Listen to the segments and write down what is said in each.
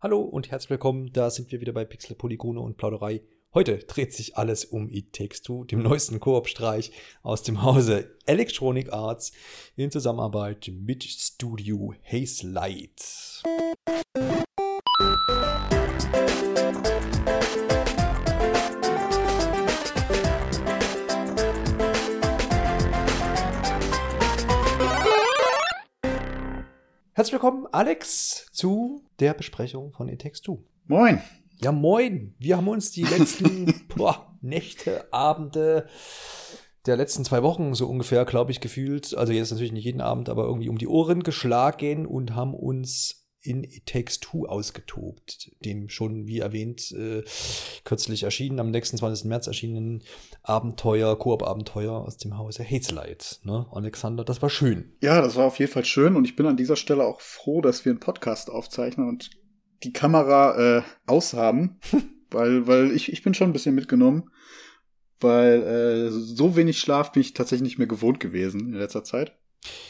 Hallo und herzlich willkommen, da sind wir wieder bei Pixel, Polygone und Plauderei. Heute dreht sich alles um It Takes Two, dem neuesten Koop-Streich aus dem Hause Electronic Arts in Zusammenarbeit mit Studio Haze Light. Herzlich willkommen, Alex, zu der Besprechung von It Takes Two. Moin. Ja, moin. Wir haben uns die letzten boah, Nächte, Abende der letzten zwei Wochen so ungefähr, glaube ich, gefühlt, also jetzt natürlich nicht jeden Abend, aber irgendwie um die Ohren geschlagen und haben uns in It Takes Two ausgetobt, dem schon, wie erwähnt, äh, kürzlich erschienen, am 26. März erschienenen Abenteuer, Koop-Abenteuer aus dem Hause Hazelight. Ne, Alexander, das war schön. Ja, das war auf jeden Fall schön und ich bin an dieser Stelle auch froh, dass wir einen Podcast aufzeichnen und die Kamera äh, aushaben, weil, weil ich, ich bin schon ein bisschen mitgenommen, weil äh, so wenig Schlaf bin ich tatsächlich nicht mehr gewohnt gewesen in letzter Zeit.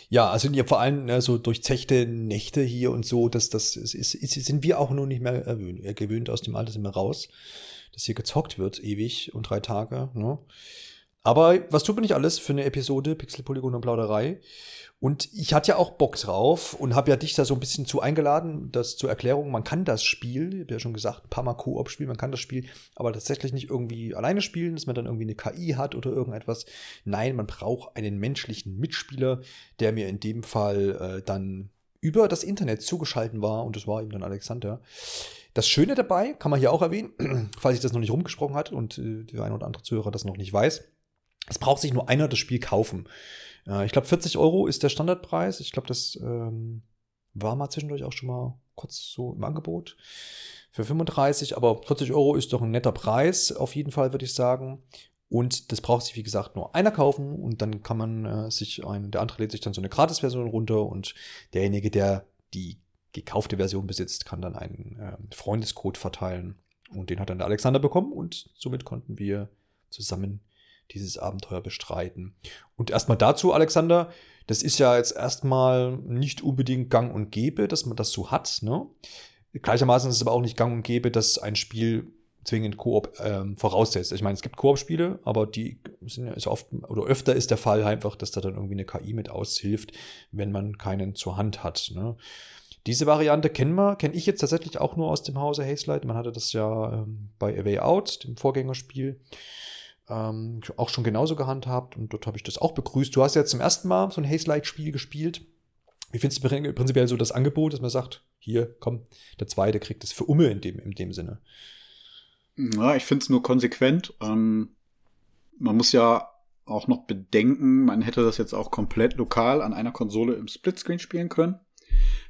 Ja, also vor allem ne, so durchzechte Nächte hier und so, das, das ist, ist, sind wir auch nur nicht mehr äh, gewöhnt aus dem Alter sind wir raus, dass hier gezockt wird ewig und drei Tage. Ne? Aber was tut man nicht alles für eine Episode Pixel, Polygon und Plauderei? Und ich hatte ja auch Bock drauf und habe ja dich da so ein bisschen zu eingeladen, das zur Erklärung, man kann das Spiel, ich habe ja schon gesagt, ein paar Mal Koop spielen, man kann das Spiel aber tatsächlich nicht irgendwie alleine spielen, dass man dann irgendwie eine KI hat oder irgendetwas. Nein, man braucht einen menschlichen Mitspieler, der mir in dem Fall äh, dann über das Internet zugeschalten war und das war eben dann Alexander. Das Schöne dabei, kann man hier auch erwähnen, falls ich das noch nicht rumgesprochen hat und äh, der eine oder andere Zuhörer das noch nicht weiß, es braucht sich nur einer das Spiel kaufen. Ich glaube, 40 Euro ist der Standardpreis. Ich glaube, das ähm, war mal zwischendurch auch schon mal kurz so im Angebot für 35, aber 40 Euro ist doch ein netter Preis, auf jeden Fall, würde ich sagen. Und das braucht sich, wie gesagt, nur einer kaufen und dann kann man äh, sich ein, der andere lädt sich dann so eine Gratis-Version runter und derjenige, der die gekaufte Version besitzt, kann dann einen äh, Freundescode verteilen. Und den hat dann der Alexander bekommen und somit konnten wir zusammen dieses Abenteuer bestreiten. Und erstmal dazu, Alexander, das ist ja jetzt erstmal nicht unbedingt gang und gäbe, dass man das so hat. Ne? Gleichermaßen ist es aber auch nicht gang und gäbe, dass ein Spiel zwingend Koop ähm, voraussetzt. Ich meine, es gibt Koop-Spiele, aber die sind ja oft oder öfter ist der Fall einfach, dass da dann irgendwie eine KI mit aushilft, wenn man keinen zur Hand hat. Ne? Diese Variante kennen wir, kenne ich jetzt tatsächlich auch nur aus dem Hause Hazelight. Man hatte das ja ähm, bei A Way Out, dem Vorgängerspiel ähm, auch schon genauso gehandhabt und dort habe ich das auch begrüßt. Du hast ja zum ersten Mal so ein Haze-Light-Spiel gespielt. Wie findest du prinzipiell so das Angebot, dass man sagt, hier, komm, der zweite kriegt es für Umme in dem, in dem Sinne? Ja, ich finde es nur konsequent. Ähm, man muss ja auch noch bedenken, man hätte das jetzt auch komplett lokal an einer Konsole im Splitscreen spielen können.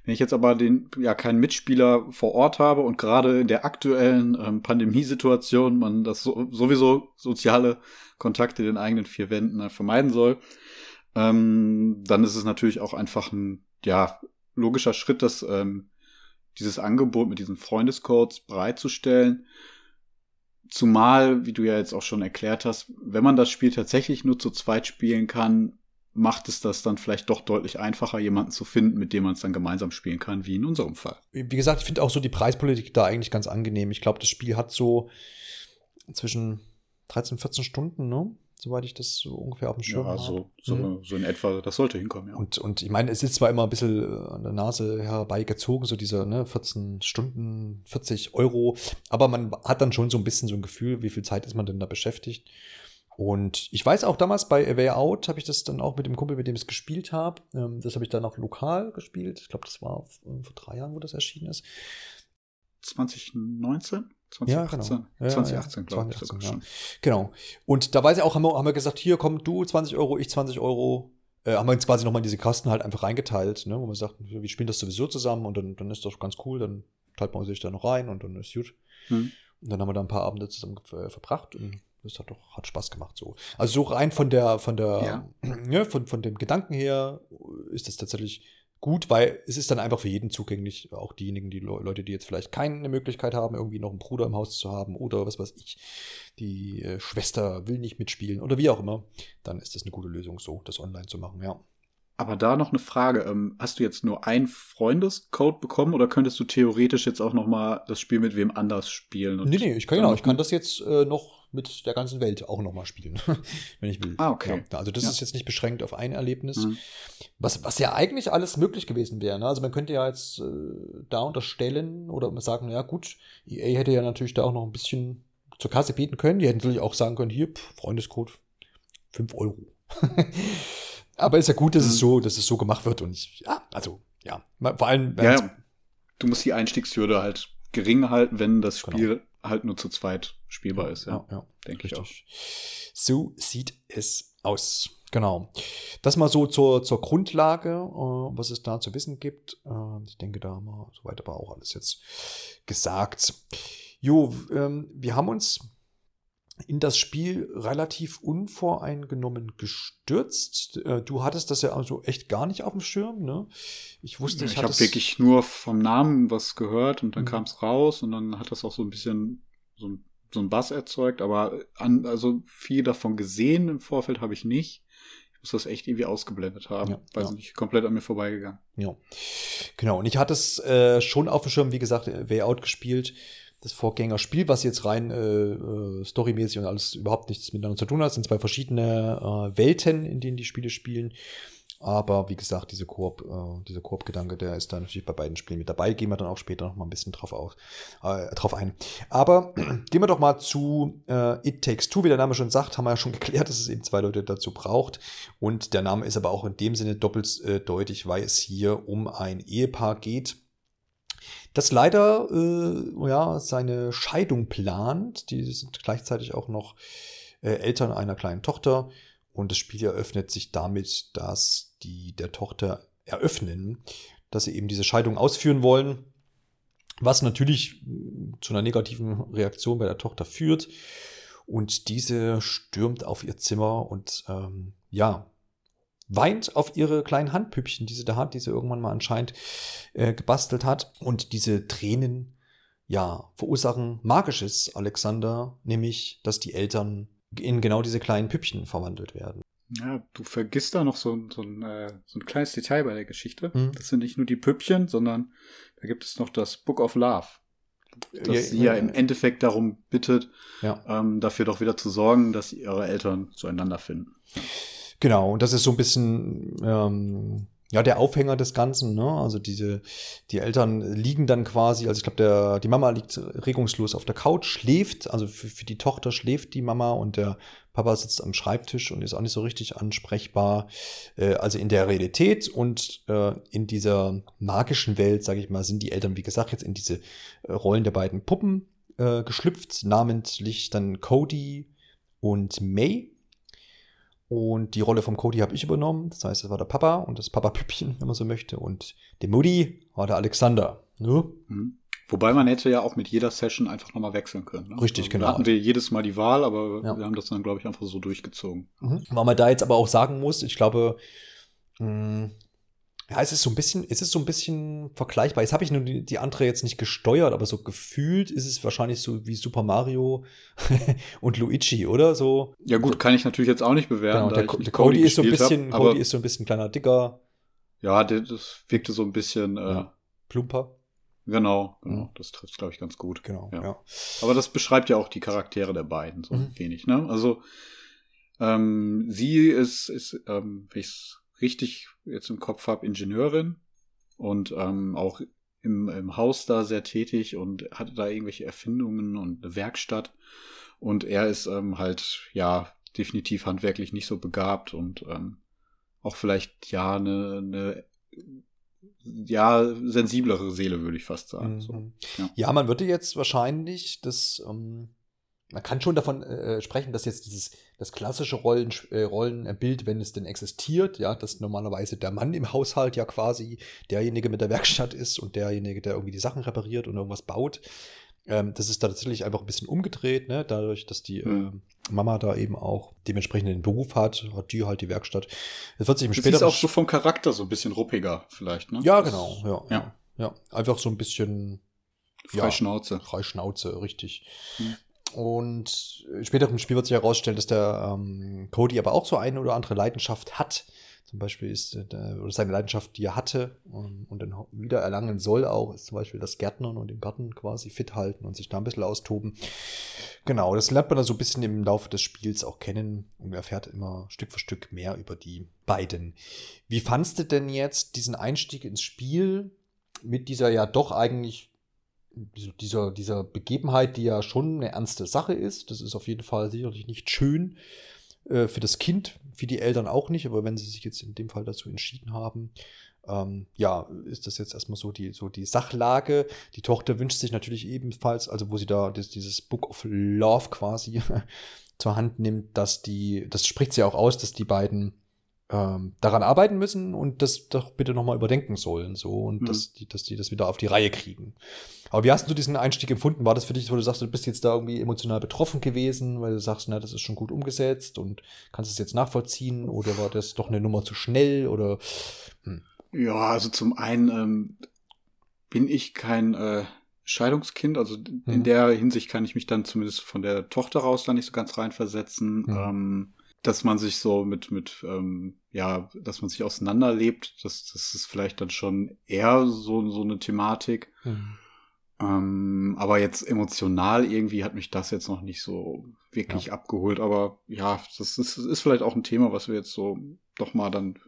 Wenn ich jetzt aber den, ja, keinen Mitspieler vor Ort habe und gerade in der aktuellen ähm, Pandemiesituation man das so, sowieso soziale Kontakte den eigenen vier Wänden äh, vermeiden soll, ähm, dann ist es natürlich auch einfach ein, ja, logischer Schritt, dass ähm, dieses Angebot mit diesen Freundescodes bereitzustellen. Zumal, wie du ja jetzt auch schon erklärt hast, wenn man das Spiel tatsächlich nur zu zweit spielen kann, macht es das dann vielleicht doch deutlich einfacher, jemanden zu finden, mit dem man es dann gemeinsam spielen kann, wie in unserem Fall. Wie gesagt, ich finde auch so die Preispolitik da eigentlich ganz angenehm. Ich glaube, das Spiel hat so zwischen 13, 14 Stunden, ne? Soweit ich das so ungefähr auf dem Schirm habe. Ja, so, so, mhm. so in etwa, das sollte hinkommen, ja. Und, und ich meine, es ist zwar immer ein bisschen äh, an der Nase herbeigezogen, so diese ne, 14 Stunden, 40 Euro, aber man hat dann schon so ein bisschen so ein Gefühl, wie viel Zeit ist man denn da beschäftigt. Und ich weiß auch damals bei A Way Out habe ich das dann auch mit dem Kumpel, mit dem ich es gespielt habe. Ähm, das habe ich dann auch lokal gespielt. Ich glaube, das war äh, vor drei Jahren, wo das erschienen ist. 2019? 2018? Ja, genau. Ja, 2018, ja, glaube ich. 2018, ja. Genau. Und da weiß ich auch, haben wir, haben wir gesagt, hier komm du 20 Euro, ich 20 Euro. Äh, haben wir uns quasi nochmal in diese Kosten halt einfach reingeteilt, ne, wo man sagt, wir spielen das sowieso zusammen und dann, dann ist das ganz cool, dann teilt man sich da noch rein und dann ist gut. Hm. Und dann haben wir da ein paar Abende zusammen äh, verbracht und das hat doch hat Spaß gemacht so. Also so rein von der von der ja. Ne, von von dem Gedanken her ist das tatsächlich gut, weil es ist dann einfach für jeden zugänglich, auch diejenigen, die Leute, die jetzt vielleicht keine Möglichkeit haben, irgendwie noch einen Bruder im Haus zu haben oder was weiß ich, die äh, Schwester will nicht mitspielen oder wie auch immer, dann ist das eine gute Lösung so, das online zu machen, ja. Aber da noch eine Frage. Ähm, hast du jetzt nur einen Freundescode bekommen oder könntest du theoretisch jetzt auch noch mal das Spiel mit wem anders spielen? Nee, nee, ich kann, genau, ich kann das jetzt äh, noch mit der ganzen Welt auch noch mal spielen, wenn ich will. Ah, okay. Ja, also das Ja. ist jetzt nicht beschränkt auf ein Erlebnis. Mhm. Was, was ja eigentlich alles möglich gewesen wäre. Ne? Also man könnte ja jetzt äh, da unterstellen oder sagen, ja gut, EA hätte ja natürlich da auch noch ein bisschen zur Kasse bieten können. Die hätten natürlich auch sagen können, hier, pff, Freundescode, 5 Euro. Aber ist ja gut, dass es Mhm. so, dass es so gemacht wird und ich, ja, also, ja, vor allem, Ja, ja, du musst die Einstiegshürde halt gering halten, wenn das Genau. Spiel halt nur zu zweit spielbar ist. Ja, ja, ja. denke ich auch. So sieht es aus. Genau. Das mal so zur, zur Grundlage, äh, was es da zu wissen gibt. Äh, ich denke, da haben wir soweit aber auch alles jetzt gesagt. Jo, ähm, wir haben uns in das Spiel relativ unvoreingenommen gestürzt. Äh, du hattest das ja also echt gar nicht auf dem Schirm, ne? Ich wusste, ich, ich habe wirklich nur vom Namen was gehört und dann Mhm. kam es raus und dann hat das auch so ein bisschen so, ein- so ein Bass erzeugt, aber an, also viel davon gesehen im Vorfeld habe ich nicht. Ich muss das echt irgendwie ausgeblendet haben. Ja, Weiß ja. nicht, komplett an mir vorbeigegangen. Ja. Genau, und ich hatte es äh, schon auf dem Schirm, wie gesagt, äh, Way Out gespielt. Das Vorgängerspiel, was jetzt rein äh, äh, storymäßig und alles überhaupt nichts miteinander zu tun hat, sind zwei verschiedene äh, Welten, in denen die Spiele spielen. Aber wie gesagt, diese Koop, äh, dieser Koop-Gedanke, der ist da natürlich bei beiden Spielen mit dabei. Gehen wir dann auch später noch mal ein bisschen drauf, auf, äh, drauf ein. Aber gehen wir doch mal zu äh, It Takes Two. Wie der Name schon sagt, haben wir ja schon geklärt, dass es eben zwei Leute dazu braucht. Und der Name ist aber auch in dem Sinne doppelt äh, deutlich, weil es hier um ein Ehepaar geht, das leider äh, ja, seine Scheidung plant. Die sind gleichzeitig auch noch äh, Eltern einer kleinen Tochter. Und das Spiel eröffnet sich damit, dass die der Tochter eröffnen, dass sie eben diese Scheidung ausführen wollen. Was natürlich mh, zu einer negativen Reaktion bei der Tochter führt. Und diese stürmt auf ihr Zimmer und ähm, ja, weint auf ihre kleinen Handpüppchen, die sie da hat, die sie irgendwann mal anscheinend äh, gebastelt hat. Und diese Tränen, ja, verursachen Magisches, Alexander, nämlich, dass die Eltern in genau diese kleinen Püppchen verwandelt werden. Ja, du vergisst da noch so, ein- so, ein, äh, so ein kleines Detail bei der Geschichte. Mhm. Das sind nicht nur die Püppchen, sondern da gibt es noch das Book of Love. Das Ja, sie ja ja, im Endeffekt darum bittet, Ja. ähm, dafür doch wieder zu sorgen, dass ihre Eltern zueinander finden. Genau, und das ist so ein bisschen ähm, ja der Aufhänger des Ganzen. Ne? Also diese die Eltern liegen dann quasi, also ich glaube der die Mama liegt regungslos auf der Couch, schläft, also für, für die Tochter schläft die Mama und der Papa sitzt am Schreibtisch und ist auch nicht so richtig ansprechbar. Äh, also in der Realität und äh, in dieser magischen Welt, sage ich mal, sind die Eltern wie gesagt jetzt in diese äh, Rollen der beiden Puppen äh, geschlüpft, namentlich dann Cody und May. Und die Rolle vom Cody habe ich übernommen. Das heißt, das war der Papa und das Papa-Püppchen, wenn man so möchte. Und der Mutti war der Alexander. Ne? Mhm. Wobei man hätte ja auch mit jeder Session einfach nochmal wechseln können. Ne? Richtig, Also, genau. Da hatten wir jedes Mal die Wahl, aber Ja. wir haben das dann, glaube ich, einfach so durchgezogen. Mhm. Weil man da jetzt aber auch sagen muss, ich glaube, mh, ja, es ist so ein bisschen, es ist so ein bisschen vergleichbar. Jetzt habe ich nur die, die andere jetzt nicht gesteuert, aber so gefühlt ist es wahrscheinlich so wie Super Mario und Luigi, oder? So. Ja gut, kann ich natürlich jetzt auch nicht bewerten. Genau, der, der Cody ist so ein bisschen, hab, Cody ist so ein bisschen kleiner, dicker, ja, das wirkte so ein bisschen, äh, Ja. plumper. genau, genau, Mhm. das trifft, glaube ich, ganz gut. Genau, Ja. ja. Aber das beschreibt ja auch die Charaktere der beiden so Mhm. ein wenig, ne? Also ähm, sie ist, ist ähm, wenn ich richtig jetzt im Kopf habe, Ingenieurin und ähm, auch im, im Haus da sehr tätig und hatte da irgendwelche Erfindungen und eine Werkstatt. Und er ist ähm, halt, ja, definitiv handwerklich nicht so begabt und ähm, auch vielleicht, ja, eine, eine ja, sensiblere Seele, würde ich fast sagen. So. Mhm. ja. Ja. man würde jetzt wahrscheinlich das, ähm, man kann schon davon äh, sprechen, dass jetzt dieses das klassische Rollen, äh, Rollenbild, wenn es denn existiert, ja, dass normalerweise der Mann im Haushalt ja quasi derjenige mit der Werkstatt ist und derjenige, der irgendwie die Sachen repariert und irgendwas baut. Ähm, das ist da tatsächlich einfach ein bisschen umgedreht, ne? dadurch, dass die Mhm. äh, Mama da eben auch dementsprechend den Beruf hat, hat die halt die Werkstatt. Das wird sich im ist späteren auch so vom Charakter so ein bisschen ruppiger, vielleicht, ne? Ja, genau, ja, Ja. ja. Einfach so ein bisschen Frei Ja. Schnauze. frei Schnauze, richtig. Mhm. Und später im Spiel wird sich herausstellen, dass der ähm, Cody aber auch so eine oder andere Leidenschaft hat. Zum Beispiel ist äh, oder seine Leidenschaft, die er hatte und, und dann wieder erlangen soll, auch ist zum Beispiel das Gärtnern und den Garten quasi fit halten und sich da ein bisschen austoben. Genau, das lernt man dann so ein bisschen im Laufe des Spiels auch kennen und erfährt immer Stück für Stück mehr über die beiden. Wie fandst du denn jetzt diesen Einstieg ins Spiel mit dieser ja doch eigentlich dieser, dieser Begebenheit, die ja schon eine ernste Sache ist. Das ist auf jeden Fall sicherlich nicht schön äh, für das Kind, für die Eltern auch nicht, aber wenn sie sich jetzt in dem Fall dazu entschieden haben, ähm, ja, ist das jetzt erstmal so die, so die Sachlage. Die Tochter wünscht sich natürlich ebenfalls, also wo sie da das, dieses Book of Love quasi zur Hand nimmt, dass die, das spricht sie auch aus, dass die beiden ähm, daran arbeiten müssen und das doch bitte nochmal überdenken sollen, so und mhm. dass, die, dass die das wieder auf die Reihe kriegen. Aber wie hast du diesen Einstieg empfunden? War das für dich, wo du sagst, du bist jetzt da irgendwie emotional betroffen gewesen, weil du sagst, na, das ist schon gut umgesetzt und kannst es jetzt nachvollziehen oder war das doch eine Nummer zu schnell oder? Hm. Ja, also zum einen ähm, bin ich kein äh, Scheidungskind, also in hm. der Hinsicht kann ich mich dann zumindest von der Tochter raus da nicht so ganz reinversetzen. Hm. Ähm, dass man sich so mit, mit, ähm, ja, dass man sich auseinanderlebt, das, das ist vielleicht dann schon eher so, so eine Thematik. Mhm. Ähm, aber jetzt emotional irgendwie hat mich das jetzt noch nicht so wirklich ja. abgeholt. Aber ja, das ist, das ist vielleicht auch ein Thema, was wir jetzt so doch mal dann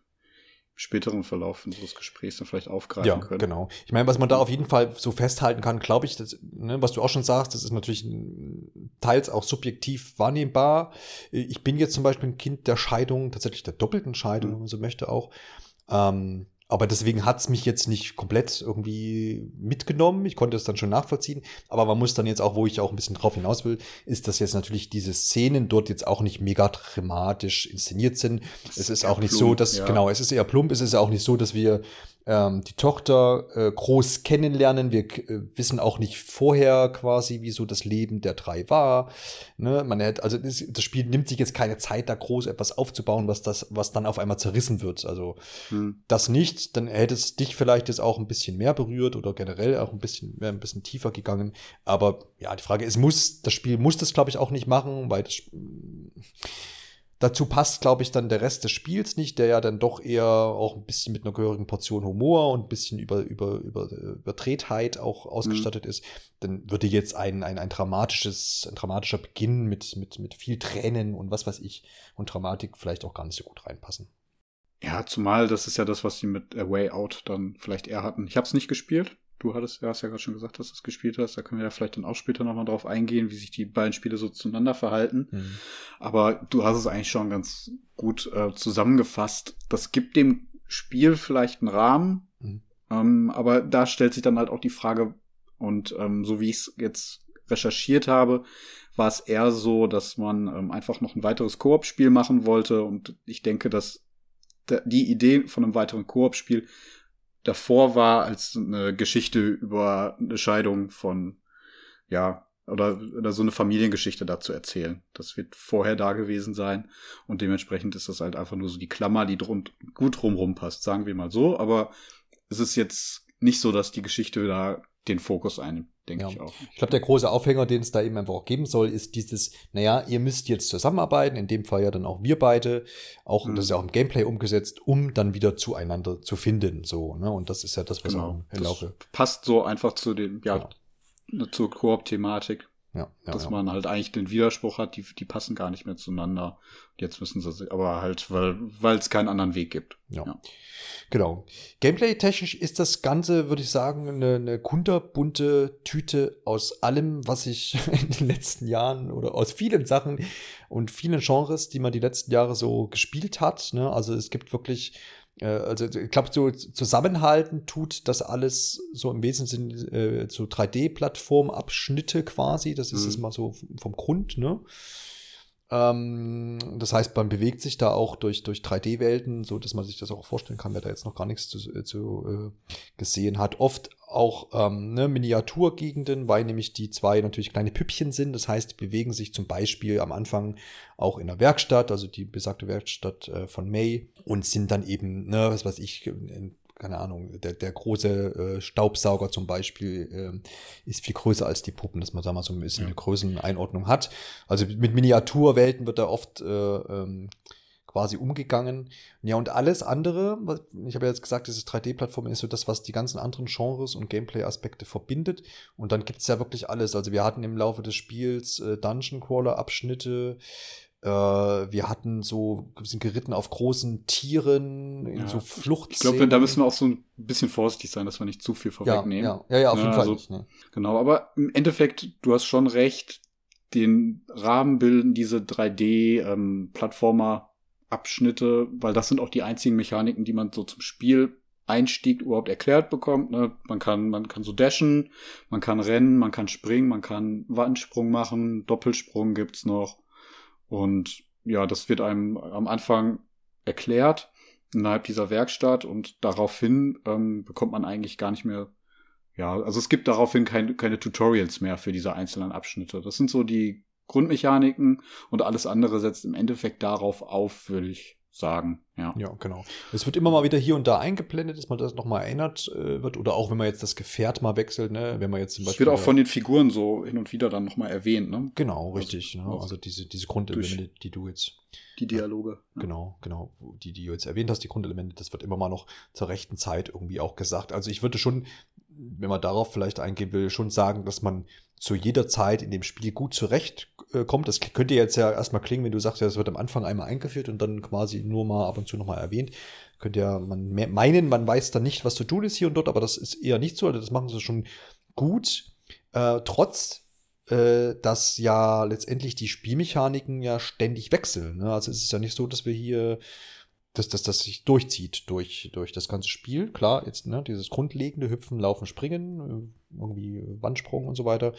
späteren Verlauf unseres Gesprächs dann vielleicht aufgreifen ja, können. Genau. Ich meine, was man da auf jeden Fall so festhalten kann, glaube ich, das, ne, was du auch schon sagst, das ist natürlich teils auch subjektiv wahrnehmbar. Ich bin jetzt zum Beispiel ein Kind der Scheidung, tatsächlich der doppelten Scheidung, mhm. wenn man so möchte auch. Ähm, aber deswegen hat's mich jetzt nicht komplett irgendwie mitgenommen. Ich konnte es dann schon nachvollziehen. Aber man muss dann jetzt auch, wo ich auch ein bisschen drauf hinaus will, ist, dass jetzt natürlich diese Szenen dort jetzt auch nicht mega dramatisch inszeniert sind. Das es ist auch nicht plump, so, dass, ja. genau, es ist eher plump. Es ist ja auch nicht so, dass wir ähm, die Tochter äh, groß kennenlernen. Wir äh, wissen auch nicht vorher quasi, wie so das Leben der drei war. Ne? Man hätte, also das, das, Spiel nimmt sich jetzt keine Zeit, da groß etwas aufzubauen, was das, was dann auf einmal zerrissen wird. Also hm. das nicht, dann hätte es dich vielleicht jetzt auch ein bisschen mehr berührt oder generell auch ein bisschen mehr, ein bisschen tiefer gegangen. Aber ja, die Frage ist, muss, das Spiel muss das, glaube ich, auch nicht machen, weil das Dazu passt, glaube ich, dann der Rest des Spiels nicht, der ja dann doch eher auch ein bisschen mit einer gehörigen Portion Humor und ein bisschen über, über, über Übertretheit auch ausgestattet mhm. ist. Dann würde jetzt ein, ein, ein dramatisches, ein dramatischer Beginn mit, mit, mit viel Tränen und was weiß ich und Dramatik vielleicht auch gar nicht so gut reinpassen. Ja, zumal das ist ja das, was sie mit A Way Out dann vielleicht eher hatten. Ich habe es nicht gespielt, Du hattest, ja, hast ja gerade schon gesagt, dass du es gespielt hast. Da können wir ja vielleicht dann auch später nochmal drauf eingehen, wie sich die beiden Spiele so zueinander verhalten. Mhm. Aber du hast es eigentlich schon ganz gut äh, zusammengefasst. Das gibt dem Spiel vielleicht einen Rahmen. Mhm. Ähm, aber da stellt sich dann halt auch die Frage, und ähm, so wie ich es jetzt recherchiert habe, war es eher so, dass man ähm, einfach noch ein weiteres Koop-Spiel machen wollte. Und ich denke, dass die Idee von einem weiteren Koop-Spiel davor war als eine Geschichte über eine Scheidung von, ja, oder, oder so eine Familiengeschichte dazu erzählen. Das wird vorher da gewesen sein und dementsprechend ist das halt einfach nur so die Klammer, die drun gut drumrum passt, sagen wir mal so. Aber es ist jetzt nicht so, dass die Geschichte da den Fokus einnimmt denke ja. ich auch. Ich glaube, der große Aufhänger, den es da eben einfach auch geben soll, ist dieses, naja, ihr müsst jetzt zusammenarbeiten, in dem Fall ja dann auch wir beide, auch, mhm. das ist ja auch im Gameplay umgesetzt, um dann wieder zueinander zu finden, so, ne, und das ist ja das, was genau. auch im Laufe. Passt so einfach zu dem, ja, genau. zur Koop-Thematik. Ja, ja, dass ja. man halt eigentlich den Widerspruch hat, die, die passen gar nicht mehr zueinander. Jetzt müssen sie, aber halt, weil es keinen anderen Weg gibt. Ja. ja. Genau. Gameplay-technisch ist das Ganze, würde ich sagen, eine, eine kunterbunte Tüte aus allem, was ich in den letzten Jahren oder aus vielen Sachen und vielen Genres, die man die letzten Jahre so gespielt hat. Ne? Also es gibt wirklich also ich glaube, so zusammenhalten tut das alles so im Wesentlichen äh, so 3D-Plattformabschnitte quasi. Das ist mhm. es mal so vom Grund, ne? Ähm, das heißt, man bewegt sich da auch durch, durch 3D-Welten, so dass man sich das auch vorstellen kann, wer da jetzt noch gar nichts zu, äh, zu äh, gesehen hat. Oft auch ähm, ne, Miniaturgegenden, weil nämlich die zwei natürlich kleine Püppchen sind. Das heißt, die bewegen sich zum Beispiel am Anfang auch in der Werkstatt, also die besagte Werkstatt äh, von May, und sind dann eben, ne, was weiß ich, in keine Ahnung, der, der große äh, Staubsauger zum Beispiel äh, ist viel größer als die Puppen, dass man da mal so ein bisschen ja. eine Größeneinordnung hat. Also mit Miniaturwelten wird da oft äh, ähm, quasi umgegangen. Ja, und alles andere, ich habe ja jetzt gesagt, diese 3D-Plattform ist so das, was die ganzen anderen Genres und Gameplay-Aspekte verbindet. Und dann gibt es ja wirklich alles. Also wir hatten im Laufe des Spiels äh, Dungeon Crawler-Abschnitte, äh, wir hatten so, sind geritten auf großen Tieren in ja, so Flucht. Ich glaube, da müssen wir auch so ein bisschen vorsichtig sein, dass wir nicht zu viel vorwegnehmen. Ja, ja, ja, ja auf jeden ja, Fall. Also, nicht, ne? Genau, aber im Endeffekt, du hast schon recht, den Rahmen bilden diese 3D-Plattformer ähm, weil das sind auch die einzigen Mechaniken, die man so zum Spiel Einstieg überhaupt erklärt bekommt. Ne? Man kann, man kann so dashen, man kann rennen, man kann springen, man kann Wandsprung machen, Doppelsprung gibt's noch. Und ja, das wird einem am Anfang erklärt innerhalb dieser Werkstatt und daraufhin ähm, bekommt man eigentlich gar nicht mehr, ja, also es gibt daraufhin kein, keine Tutorials mehr für diese einzelnen Abschnitte. Das sind so die Grundmechaniken und alles andere setzt im Endeffekt darauf auf, würde ich sagen. Ja. ja, genau. Es wird immer mal wieder hier und da eingeblendet, dass man das nochmal erinnert äh, wird. Oder auch wenn man jetzt das Gefährt mal wechselt, ne? wenn man jetzt zum Beispiel. Es wird auch von den Figuren so hin und wieder dann nochmal erwähnt, ne? Genau, also richtig. Also, ne? also diese, diese Grundelemente, die du jetzt. Die Dialoge. Ja. Genau, genau. Die, die du jetzt erwähnt hast, die Grundelemente, das wird immer mal noch zur rechten Zeit irgendwie auch gesagt. Also ich würde schon, wenn man darauf vielleicht eingehen will, schon sagen, dass man zu jeder Zeit in dem Spiel gut zurechtkommt. Das könnte jetzt ja erstmal klingen, wenn du sagst, ja, das wird am Anfang einmal eingeführt und dann quasi nur mal ab und zu nochmal erwähnt. Könnte ja man meinen, man weiß dann nicht, was zu tun ist hier und dort, aber das ist eher nicht so. Also das machen sie schon gut. Äh, trotz äh, dass ja letztendlich die Spielmechaniken ja ständig wechseln. Ne? Also es ist ja nicht so, dass wir hier dass das, das sich durchzieht durch, durch das ganze Spiel. Klar, jetzt ne, dieses grundlegende Hüpfen, Laufen, Springen, äh, irgendwie Wandsprung und so weiter.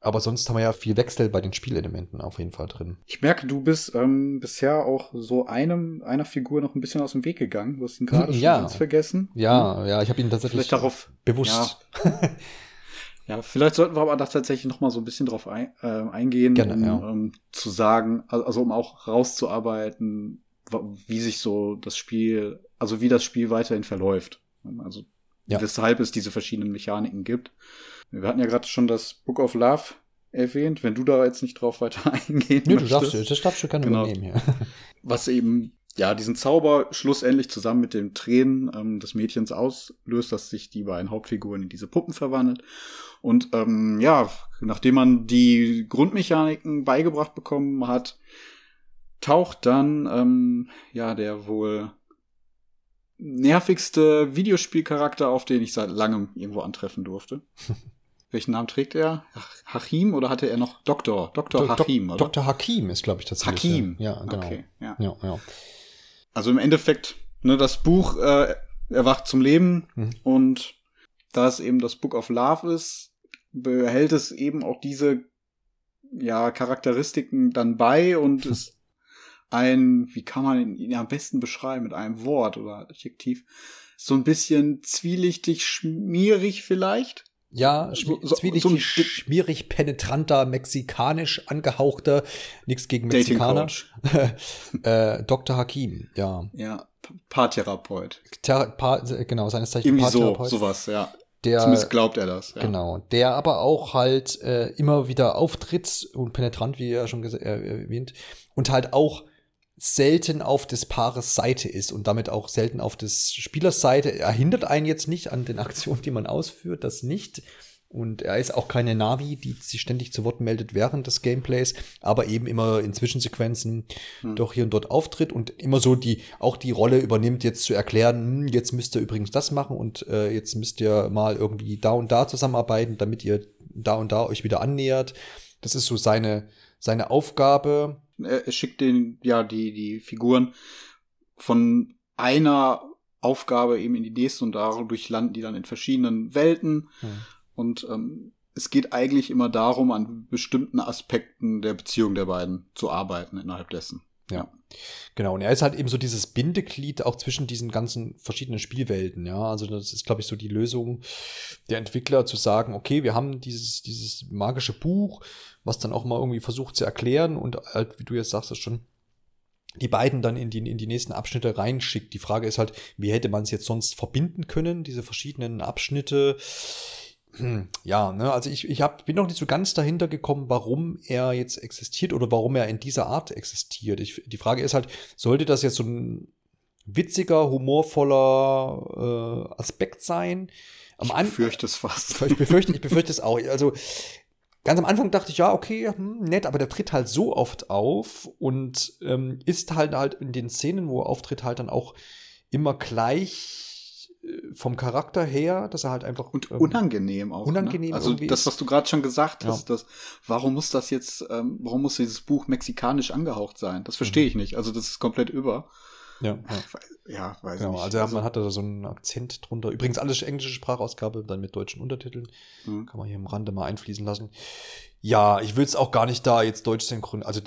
Aber sonst haben wir ja viel Wechsel bei den Spielelementen auf jeden Fall drin. Ich merke, du bist ähm, bisher auch so einem einer Figur noch ein bisschen aus dem Weg gegangen. Du hast ihn gerade ja. schon ganz vergessen. Ja, hm? ja, ich habe ihn tatsächlich vielleicht darauf bewusst. Ja. ja. vielleicht sollten wir aber da tatsächlich noch mal so ein bisschen drauf ein, äh, eingehen, Gerne, um, ja. um zu sagen, also um auch rauszuarbeiten, wie sich so das Spiel, also wie das Spiel weiterhin verläuft. Also ja. weshalb es diese verschiedenen Mechaniken gibt. Wir hatten ja gerade schon das Book of Love erwähnt, wenn du da jetzt nicht drauf weiter eingehen nee, möchtest. Du darfst, das darfst du gerne genau. übernehmen, ja. Was eben, ja, diesen Zauber schlussendlich zusammen mit den Tränen ähm, des Mädchens auslöst, dass sich die beiden Hauptfiguren in diese Puppen verwandelt. Und ähm, ja, nachdem man die Grundmechaniken beigebracht bekommen hat, taucht dann ähm, ja der wohl nervigste Videospielcharakter auf, den ich seit langem irgendwo antreffen durfte. Welchen Namen trägt er? Hachim oder hatte er noch Doktor? Doktor Hachim, oder? Dr. Hakim ist, glaube ich, tatsächlich. Hakim. Ja, genau. Okay, ja. Ja, ja. Also im Endeffekt, ne, das Buch äh, erwacht zum Leben mhm. und da es eben das Book of Love ist, behält es eben auch diese ja, Charakteristiken dann bei und es ein, wie kann man ihn am besten beschreiben, mit einem Wort oder Adjektiv, so ein bisschen zwielichtig, schmierig vielleicht. Ja, so, so, zwielichtig, so schmierig, penetranter, mexikanisch angehauchter, nichts gegen Mexikaner. äh, Dr. Hakim, ja. Ja, Paartherapeut. Thera pa genau, seines Zeichens Irgendwie Paartherapeut. so, sowas, ja. Der, Zumindest glaubt er das. Ja. Genau, der aber auch halt äh, immer wieder auftritt und penetrant, wie er schon erwähnt, und halt auch selten auf des Paares Seite ist und damit auch selten auf des Spielers Seite. Er hindert einen jetzt nicht an den Aktionen, die man ausführt, das nicht. Und er ist auch keine Navi, die sich ständig zu Wort meldet während des Gameplays, aber eben immer in Zwischensequenzen hm. doch hier und dort auftritt und immer so die, auch die Rolle übernimmt, jetzt zu erklären, hm, jetzt müsst ihr übrigens das machen und äh, jetzt müsst ihr mal irgendwie da und da zusammenarbeiten, damit ihr da und da euch wieder annähert. Das ist so seine, seine Aufgabe er schickt den, ja, die, die Figuren von einer Aufgabe eben in die nächste und dadurch landen die dann in verschiedenen Welten. Hm. Und ähm, es geht eigentlich immer darum, an bestimmten Aspekten der Beziehung der beiden zu arbeiten innerhalb dessen. Ja. Genau, und er ist halt eben so dieses Bindeglied auch zwischen diesen ganzen verschiedenen Spielwelten, ja. Also das ist, glaube ich, so die Lösung der Entwickler zu sagen, okay, wir haben dieses, dieses magische Buch, was dann auch mal irgendwie versucht zu erklären und halt, wie du jetzt sagst, das schon die beiden dann in die, in die nächsten Abschnitte reinschickt. Die Frage ist halt, wie hätte man es jetzt sonst verbinden können, diese verschiedenen Abschnitte? Ja, ne, also ich, ich hab, bin noch nicht so ganz dahinter gekommen, warum er jetzt existiert oder warum er in dieser Art existiert. Ich, die Frage ist halt, sollte das jetzt so ein witziger, humorvoller äh, Aspekt sein? Am ich befürchte es fast. Ich befürchte, ich befürchte es auch. Also ganz am Anfang dachte ich, ja, okay, hm, nett, aber der tritt halt so oft auf und ähm, ist halt halt in den Szenen, wo er auftritt, halt dann auch immer gleich vom Charakter her, dass er halt einfach und ähm, unangenehm auch. Ne? Unangenehm. Ne? Also das, was du gerade schon gesagt hast, ja. dass warum muss das jetzt, ähm, warum muss dieses Buch mexikanisch angehaucht sein? Das verstehe mhm. ich nicht. Also das ist komplett über. Ja, ja. ja weiß genau, nicht. Also, also man hatte da so einen Akzent drunter. Übrigens alles englische Sprachausgabe, dann mit deutschen Untertiteln. Mhm. Kann man hier im Rande mal einfließen lassen. Ja, ich will es auch gar nicht da jetzt deutsch synchron, also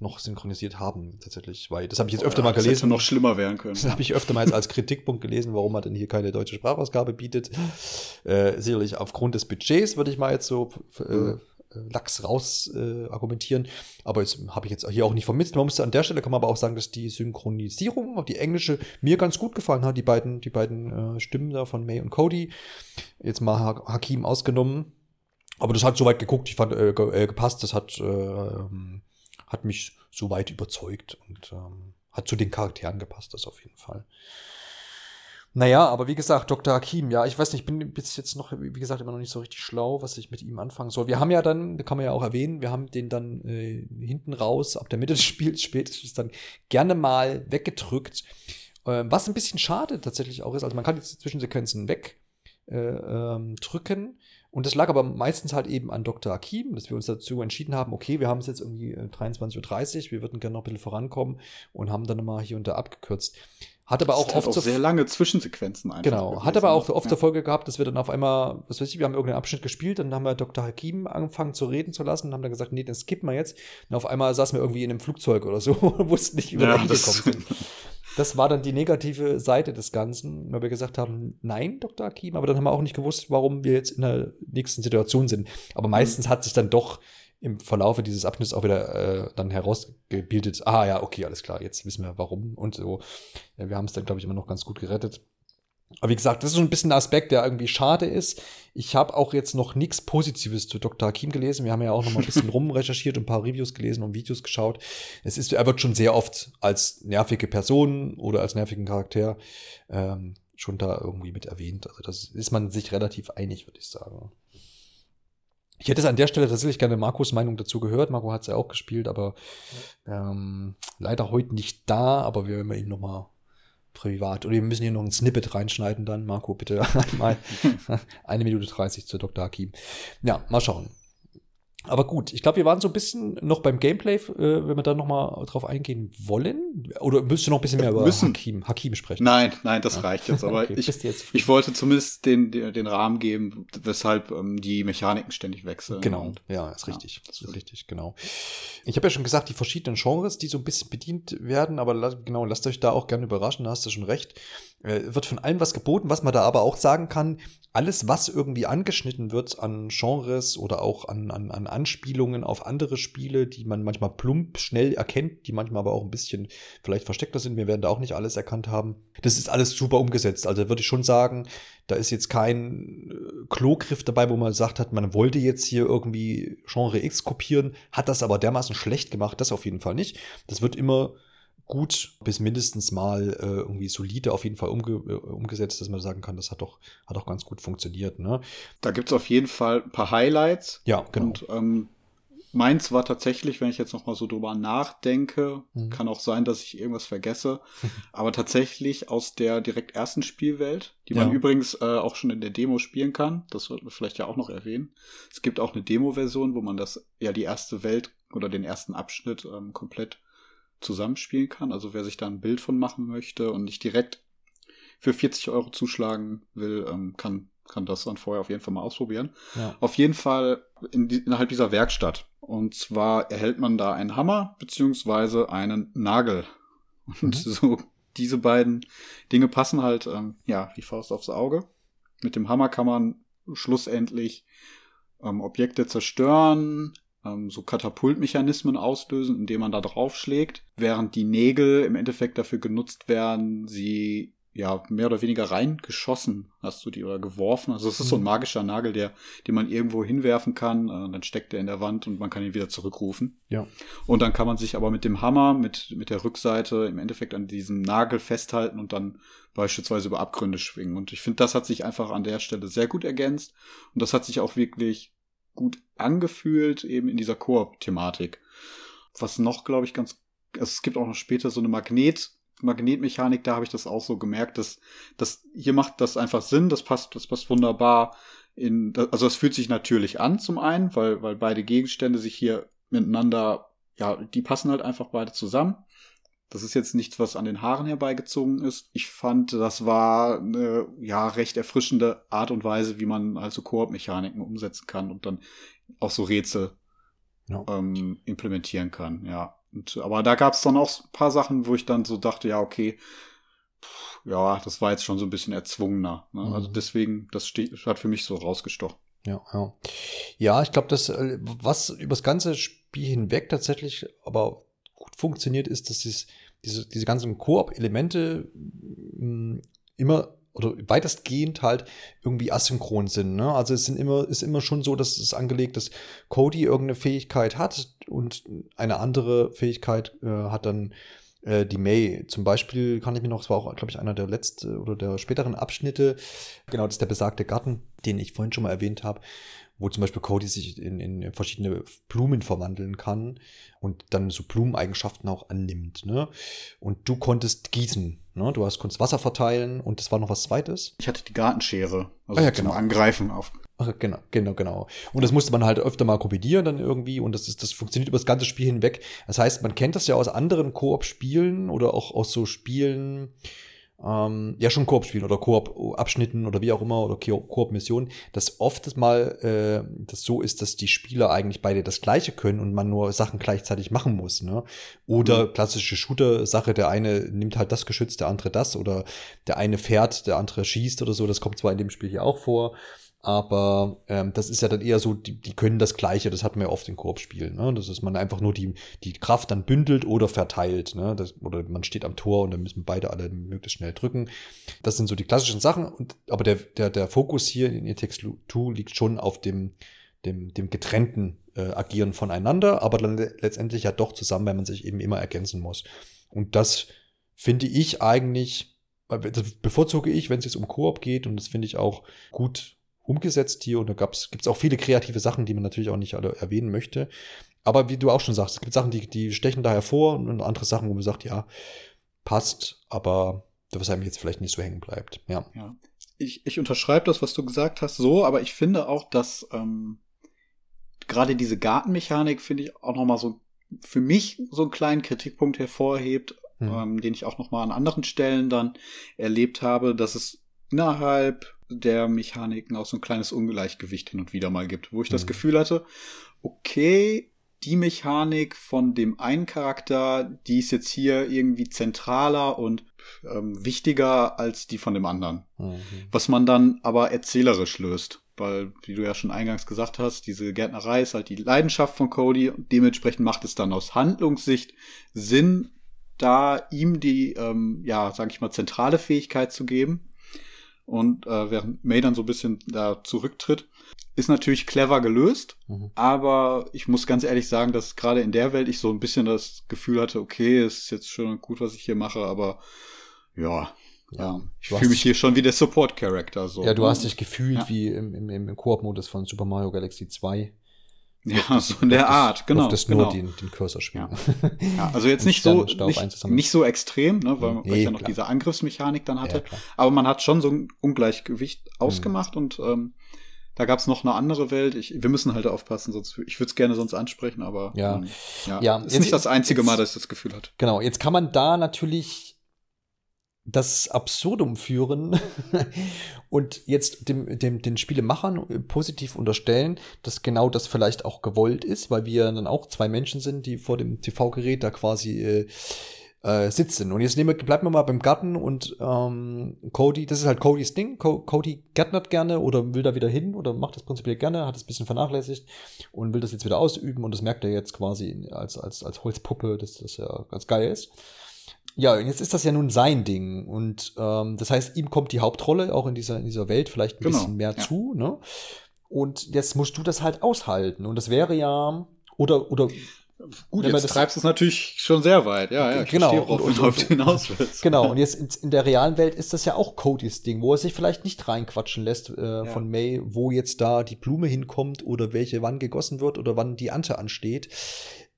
noch synchronisiert haben tatsächlich, weil das habe ich jetzt öfter oh, ja, mal gelesen. Das hätte noch schlimmer werden können. Das habe ich öfter mal als Kritikpunkt gelesen, warum man denn hier keine deutsche Sprachausgabe bietet. Äh, sicherlich aufgrund des Budgets würde ich mal jetzt so äh, mhm. Lachs raus äh, argumentieren. Aber das habe ich jetzt hier auch nicht vermisst. Man muss an der Stelle kann man aber auch sagen, dass die Synchronisierung, die englische, mir ganz gut gefallen hat. Die beiden, die beiden äh, Stimmen da von May und Cody. Jetzt mal Hakim ausgenommen aber das hat soweit geguckt, ich fand äh, äh, gepasst, das hat, äh, hat mich soweit überzeugt und ähm, hat zu den Charakteren gepasst, das auf jeden Fall. Naja, aber wie gesagt, Dr. Hakim, ja, ich weiß nicht, ich bin bis jetzt noch, wie gesagt, immer noch nicht so richtig schlau, was ich mit ihm anfangen soll. Wir haben ja dann, da kann man ja auch erwähnen, wir haben den dann äh, hinten raus, ab der Mitte des Spiels spätestens dann gerne mal weggedrückt. Äh, was ein bisschen schade tatsächlich auch ist, also man kann jetzt Zwischensequenzen wegdrücken. Äh, ähm. Und das lag aber meistens halt eben an Dr. Akim, dass wir uns dazu entschieden haben, okay, wir haben es jetzt irgendwie 23.30 äh, Uhr, wir würden gerne noch ein bisschen vorankommen und haben dann mal hier und da abgekürzt. Hat aber auch oft auch sehr lange Zwischensequenzen einfach. Genau, hat aber auch oft ja. der Folge gehabt, dass wir dann auf einmal, was weiß ich, wir haben irgendeinen Abschnitt gespielt, dann haben wir Dr. Hakim angefangen zu reden zu lassen und haben dann gesagt, nee, den skippen wir jetzt. Und auf einmal saßen wir irgendwie in einem Flugzeug oder so und wussten nicht, wie wir ja, da sind. Das war dann die negative Seite des Ganzen, weil wir gesagt haben, nein, Dr. Akim, aber dann haben wir auch nicht gewusst, warum wir jetzt in der nächsten Situation sind. Aber mhm. meistens hat sich dann doch im Verlaufe dieses Abschnitts auch wieder äh, dann herausgebildet, ah ja, okay, alles klar, jetzt wissen wir warum und so. Ja, wir haben es dann, glaube ich, immer noch ganz gut gerettet. Aber wie gesagt, das ist so ein bisschen ein Aspekt, der irgendwie schade ist. Ich habe auch jetzt noch nichts Positives zu Dr. Hakim gelesen. Wir haben ja auch noch mal ein bisschen rumrecherchiert und ein paar Reviews gelesen und Videos geschaut. Es ist, er wird schon sehr oft als nervige Person oder als nervigen Charakter ähm, schon da irgendwie mit erwähnt. Also das ist man sich relativ einig, würde ich sagen. Ich hätte es an der Stelle tatsächlich gerne Markus Meinung dazu gehört. Marco hat es ja auch gespielt, aber ähm, leider heute nicht da. Aber wir werden ihn noch mal privat. Oder wir müssen hier noch ein Snippet reinschneiden dann. Marco, bitte einmal eine Minute 30 zu Dr. Hakim. Ja, mal schauen. Aber gut, ich glaube, wir waren so ein bisschen noch beim Gameplay, äh, wenn wir da noch mal drauf eingehen wollen. Oder müsst du noch ein bisschen mehr über Hakim, Hakim sprechen? Nein, nein, das reicht jetzt. Aber okay, ich, ich wollte zumindest den, den, den Rahmen geben, weshalb ähm, die Mechaniken ständig wechseln. Genau, und, ja, ist richtig. Ja, das ist richtig, genau. Ich habe ja schon gesagt, die verschiedenen Genres, die so ein bisschen bedient werden, aber genau, lasst euch da auch gerne überraschen, da hast du schon recht. Äh, wird von allem was geboten, was man da aber auch sagen kann, alles, was irgendwie angeschnitten wird an Genres oder auch an, an, an Anspielungen auf andere Spiele, die man manchmal plump schnell erkennt, die manchmal aber auch ein bisschen vielleicht versteckter sind, wir werden da auch nicht alles erkannt haben. Das ist alles super umgesetzt. Also würde ich schon sagen, da ist jetzt kein äh, Klogriff dabei, wo man gesagt hat, man wollte jetzt hier irgendwie Genre X kopieren, hat das aber dermaßen schlecht gemacht, das auf jeden Fall nicht. Das wird immer gut bis mindestens mal äh, irgendwie solide auf jeden Fall umge äh, umgesetzt, dass man sagen kann, das hat doch, hat doch ganz gut funktioniert. Ne? Da gibt es auf jeden Fall ein paar Highlights. Ja, genau. Und ähm, meins war tatsächlich, wenn ich jetzt noch mal so drüber nachdenke, mhm. kann auch sein, dass ich irgendwas vergesse, aber tatsächlich aus der direkt ersten Spielwelt, die ja. man übrigens äh, auch schon in der Demo spielen kann, das sollten wir vielleicht ja auch noch erwähnen. Es gibt auch eine Demo-Version, wo man das, ja, die erste Welt oder den ersten Abschnitt ähm, komplett zusammenspielen kann. Also wer sich da ein Bild von machen möchte und nicht direkt für 40 Euro zuschlagen will, ähm, kann, kann das dann vorher auf jeden Fall mal ausprobieren. Ja. Auf jeden Fall in die, innerhalb dieser Werkstatt. Und zwar erhält man da einen Hammer beziehungsweise einen Nagel. Und mhm. so diese beiden Dinge passen halt ähm, ja wie Faust aufs Auge. Mit dem Hammer kann man schlussendlich ähm, Objekte zerstören, ähm, so Katapultmechanismen auslösen, indem man da draufschlägt, während die Nägel im Endeffekt dafür genutzt werden, sie ja, mehr oder weniger reingeschossen hast du die oder geworfen. Also es ist so ein mhm. magischer Nagel, der, den man irgendwo hinwerfen kann, äh, dann steckt er in der Wand und man kann ihn wieder zurückrufen. Ja. Und dann kann man sich aber mit dem Hammer, mit, mit der Rückseite im Endeffekt an diesem Nagel festhalten und dann beispielsweise über Abgründe schwingen. Und ich finde, das hat sich einfach an der Stelle sehr gut ergänzt. Und das hat sich auch wirklich gut angefühlt, eben in dieser Koop-Thematik. Was noch, glaube ich, ganz, also es gibt auch noch später so eine Magnet- Magnetmechanik, da habe ich das auch so gemerkt, dass, dass hier macht das einfach Sinn, das passt, das passt wunderbar in, also es fühlt sich natürlich an zum einen, weil, weil beide Gegenstände sich hier miteinander, ja, die passen halt einfach beide zusammen. Das ist jetzt nichts, was an den Haaren herbeigezogen ist. Ich fand, das war eine ja recht erfrischende Art und Weise, wie man also Koop-Mechaniken umsetzen kann und dann auch so Rätsel ja. ähm, implementieren kann. Ja, und, aber da gab es dann auch ein paar Sachen, wo ich dann so dachte, ja, okay, pff, ja, das war jetzt schon so ein bisschen erzwungener. Ne? Mhm. Also deswegen, das steht, hat für mich so rausgestochen. Ja, ja. Ja, ich glaube, das, äh, was übers ganze Spiel hinweg tatsächlich aber gut funktioniert, ist, dass dies, diese, diese ganzen Koop-Elemente mm, immer oder weitestgehend halt irgendwie asynchron sind. Ne? Also es sind immer, ist immer schon so, dass es angelegt, dass Cody irgendeine Fähigkeit hat und eine andere Fähigkeit äh, hat dann äh, die May. Zum Beispiel kann ich mir noch, es war auch, glaube ich, einer der letzten oder der späteren Abschnitte, genau, das ist der besagte Garten, den ich vorhin schon mal erwähnt habe wo zum Beispiel Cody sich in, in verschiedene Blumen verwandeln kann und dann so Blumeneigenschaften auch annimmt. Ne? Und du konntest gießen. Ne? Du hast konntest Wasser verteilen und es war noch was zweites. Ich hatte die Gartenschere, also ah, ja, genau. Angreifen auf. Ach, genau, genau, genau. Und das musste man halt öfter mal kombinieren dann irgendwie und das ist, das funktioniert über das ganze Spiel hinweg. Das heißt, man kennt das ja aus anderen Koop-Spielen oder auch aus so Spielen, ähm, ja schon Koop spielen oder Koop-Abschnitten oder wie auch immer oder Koop-Missionen, dass oft mal äh, das so ist, dass die Spieler eigentlich beide das Gleiche können und man nur Sachen gleichzeitig machen muss. Ne? Oder mhm. klassische Shooter-Sache, der eine nimmt halt das Geschütz, der andere das oder der eine fährt, der andere schießt oder so. Das kommt zwar in dem Spiel hier auch vor. Aber ähm, das ist ja dann eher so, die, die können das Gleiche, das hat man ja oft in Koop-Spielen. Ne? Das ist man einfach nur die, die Kraft dann bündelt oder verteilt. Ne? Das, oder man steht am Tor und dann müssen beide alle möglichst schnell drücken. Das sind so die klassischen Sachen. Und, aber der, der, der Fokus hier in Takes Two liegt schon auf dem, dem, dem getrennten äh, Agieren voneinander, aber dann letztendlich ja doch zusammen, weil man sich eben immer ergänzen muss. Und das finde ich eigentlich, das bevorzuge ich, wenn es jetzt um Koop geht und das finde ich auch gut umgesetzt hier und da gibt es auch viele kreative Sachen, die man natürlich auch nicht alle erwähnen möchte. Aber wie du auch schon sagst, es gibt Sachen, die, die stechen da hervor und andere Sachen, wo man sagt, ja, passt, aber was einem jetzt vielleicht nicht so hängen bleibt. Ja. ja. Ich, ich unterschreibe das, was du gesagt hast, so, aber ich finde auch, dass ähm, gerade diese Gartenmechanik, finde ich, auch nochmal so für mich so einen kleinen Kritikpunkt hervorhebt, hm. ähm, den ich auch nochmal an anderen Stellen dann erlebt habe, dass es innerhalb der Mechaniken auch so ein kleines Ungleichgewicht hin und wieder mal gibt, wo ich das mhm. Gefühl hatte, okay, die Mechanik von dem einen Charakter, die ist jetzt hier irgendwie zentraler und ähm, wichtiger als die von dem anderen. Mhm. Was man dann aber erzählerisch löst. Weil, wie du ja schon eingangs gesagt hast, diese Gärtnerei ist halt die Leidenschaft von Cody und dementsprechend macht es dann aus Handlungssicht Sinn, da ihm die, ähm, ja, sag ich mal, zentrale Fähigkeit zu geben und äh, während May dann so ein bisschen da zurücktritt. Ist natürlich clever gelöst, mhm. aber ich muss ganz ehrlich sagen, dass gerade in der Welt ich so ein bisschen das Gefühl hatte, okay, es ist jetzt schon gut, was ich hier mache, aber ja, ja, ähm, ich fühle mich hier schon wie der Support-Character. So. Ja, du hast dich gefühlt ja. wie im, im, im Koop-Modus von Super Mario Galaxy 2. Ja, so in der Art, genau. Das genau. nur den, den Cursor spielen. Ja. ja also jetzt nicht so, nicht, nicht, so extrem, ne, weil, nee, weil ich ja noch klar. diese Angriffsmechanik dann hatte. Ja, aber man hat schon so ein Ungleichgewicht mhm. ausgemacht mhm. und ähm, da gab's noch eine andere Welt. Ich, wir müssen halt aufpassen, sonst ich würde es gerne sonst ansprechen, aber ja, ähm, ja, ja. ist jetzt, nicht das einzige jetzt, Mal, dass ich das Gefühl hatte. Genau, jetzt kann man da natürlich das Absurdum führen und jetzt dem, dem, den Spielemachern positiv unterstellen, dass genau das vielleicht auch gewollt ist, weil wir dann auch zwei Menschen sind, die vor dem TV-Gerät da quasi äh, äh, sitzen. Und jetzt nehmen wir, bleiben wir mal beim Garten und ähm, Cody, das ist halt Codys Ding. Co Cody gärtnert gerne oder will da wieder hin oder macht das prinzipiell gerne, hat es ein bisschen vernachlässigt und will das jetzt wieder ausüben und das merkt er jetzt quasi als, als, als Holzpuppe, dass das ja ganz geil ist. Ja, und jetzt ist das ja nun sein Ding. Und ähm, das heißt, ihm kommt die Hauptrolle auch in dieser, in dieser Welt vielleicht ein genau, bisschen mehr ja. zu. Ne? Und jetzt musst du das halt aushalten. Und das wäre ja, oder, oder Gut, jetzt treibst du es natürlich schon sehr weit. Ja, ja, genau. Verstehe, und, und, und, hinaus willst. Genau, und jetzt in, in, der realen Welt ist das ja auch Codys Ding, wo er sich vielleicht nicht reinquatschen lässt äh, ja. von May, wo jetzt da die Blume hinkommt oder welche wann gegossen wird oder wann die Ante ansteht.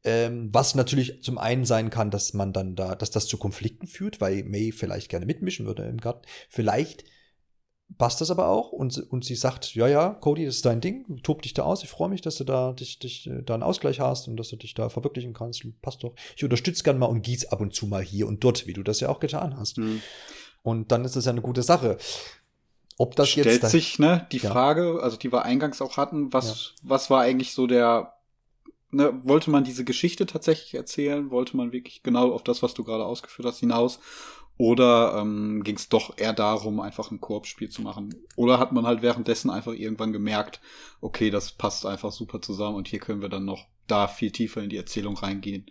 Ähm, was natürlich zum einen sein kann, dass man dann da, dass das zu Konflikten führt, weil May vielleicht gerne mitmischen würde im Garten. Vielleicht passt das aber auch und, und sie sagt, ja, ja, Cody, das ist dein Ding, tob dich da aus, ich freue mich, dass du da dich, dich äh, da einen Ausgleich hast und dass du dich da verwirklichen kannst, passt doch. Ich unterstütze gern mal und gieß ab und zu mal hier und dort, wie du das ja auch getan hast. Mhm. Und dann ist das ja eine gute Sache. Ob das Stellt jetzt Stellt sich, ne, die ja. Frage, also die wir eingangs auch hatten, was, ja. was war eigentlich so der ne, wollte man diese Geschichte tatsächlich erzählen? Wollte man wirklich genau auf das, was du gerade ausgeführt hast, hinaus? Oder ähm, ging es doch eher darum, einfach ein Koop-Spiel zu machen? Oder hat man halt währenddessen einfach irgendwann gemerkt, okay, das passt einfach super zusammen und hier können wir dann noch da viel tiefer in die Erzählung reingehen,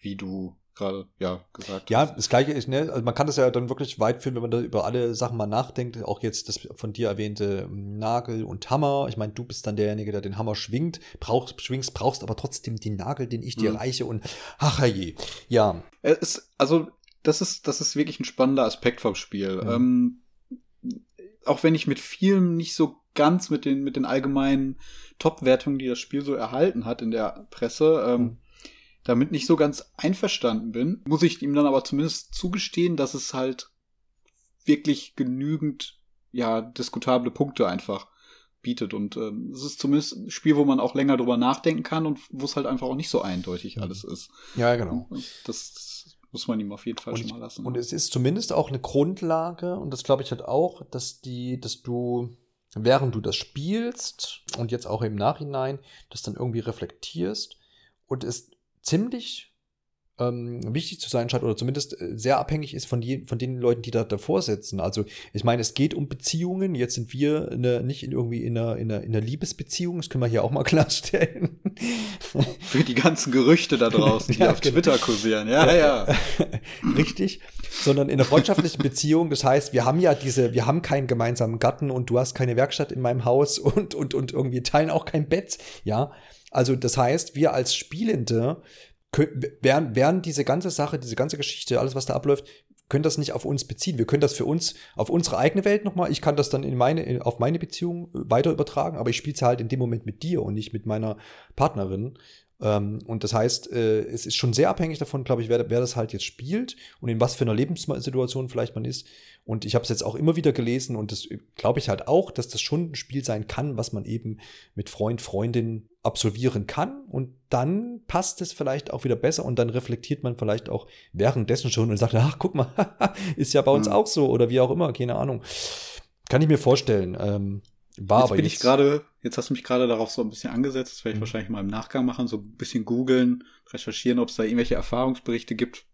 wie du gerade ja gesagt ja, das gleiche ist, ne, also man kann das ja dann wirklich weit führen, wenn man da über alle Sachen mal nachdenkt, auch jetzt das von dir erwähnte Nagel und Hammer. Ich meine, du bist dann derjenige, der den Hammer schwingt, brauchst, schwingst, brauchst aber trotzdem den Nagel, den ich dir mhm. reiche und ach je. Ja. Es, also, das ist, das ist wirklich ein spannender Aspekt vom Spiel. Ja. Ähm, auch wenn ich mit vielem nicht so ganz mit den, mit den allgemeinen Top-Wertungen, die das Spiel so erhalten hat in der Presse, ähm, mhm damit nicht so ganz einverstanden bin, muss ich ihm dann aber zumindest zugestehen, dass es halt wirklich genügend, ja, diskutable Punkte einfach bietet. Und ähm, es ist zumindest ein Spiel, wo man auch länger drüber nachdenken kann und wo es halt einfach auch nicht so eindeutig mhm. alles ist. Ja, genau. Das, muss man ihm auf jeden Fall und, schon mal lassen. Und es ist zumindest auch eine Grundlage, und das glaube ich halt auch, dass die, dass du, während du das spielst und jetzt auch im Nachhinein, das dann irgendwie reflektierst und es ziemlich ähm, wichtig zu sein scheint oder zumindest äh, sehr abhängig ist von, die, von den Leuten, die da davor sitzen. Also ich meine, es geht um Beziehungen. Jetzt sind wir eine, nicht in, irgendwie in einer, in, einer, in einer Liebesbeziehung. Das können wir hier auch mal klarstellen. Für die ganzen Gerüchte da draußen, die ja, auf genau. Twitter kursieren. Ja, ja. Richtig. Sondern in einer freundschaftlichen Beziehung. Das heißt, wir haben ja diese, wir haben keinen gemeinsamen Gatten und du hast keine Werkstatt in meinem Haus und, und, und irgendwie teilen auch kein Bett. Ja. Also das heißt, wir als Spielende werden, werden diese ganze Sache, diese ganze Geschichte, alles, was da abläuft, können das nicht auf uns beziehen. Wir können das für uns auf unsere eigene Welt nochmal. Ich kann das dann in meine, auf meine Beziehung weiter übertragen, aber ich spiele es halt in dem Moment mit dir und nicht mit meiner Partnerin. Ähm, und das heißt, äh, es ist schon sehr abhängig davon, glaube ich, wer, wer das halt jetzt spielt und in was für einer Lebenssituation vielleicht man ist. Und ich habe es jetzt auch immer wieder gelesen und das glaube ich halt auch, dass das schon ein Spiel sein kann, was man eben mit Freund, Freundin absolvieren kann. Und dann passt es vielleicht auch wieder besser und dann reflektiert man vielleicht auch währenddessen schon und sagt, ach, guck mal, ist ja bei uns mhm. auch so oder wie auch immer, keine Ahnung. Kann ich mir vorstellen. Ähm, war jetzt aber bin jetzt, ich gerade, jetzt hast du mich gerade darauf so ein bisschen angesetzt, das werde ich mhm. wahrscheinlich mal im Nachgang machen, so ein bisschen googeln, recherchieren, ob es da irgendwelche Erfahrungsberichte gibt,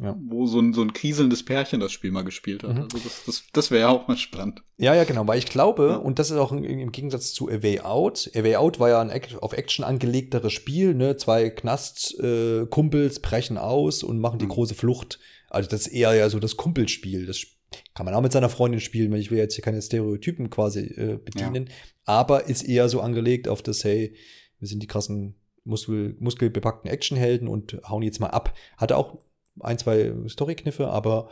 ja. wo so ein, so ein kriselndes Pärchen das Spiel mal gespielt hat. Mhm. Also das, das, das wäre ja auch mal spannend. Ja, ja, genau, weil ich glaube, ja. und das ist auch im, Gegensatz zu A Way Out, A Way Out war ja ein auf Action angelegteres Spiel, ne? Zwei Knastkumpels äh, brechen aus und machen die mhm. große Flucht. Also das ist eher ja so das Kumpelspiel. Das kann man auch mit seiner Freundin spielen, weil ich will jetzt hier keine Stereotypen quasi äh, bedienen, ja. aber ist eher so angelegt auf das, hey, wir sind die krassen Muskel, muskelbepackten Actionhelden und hauen jetzt mal ab. Hatte auch ein, zwei Storykniffe, aber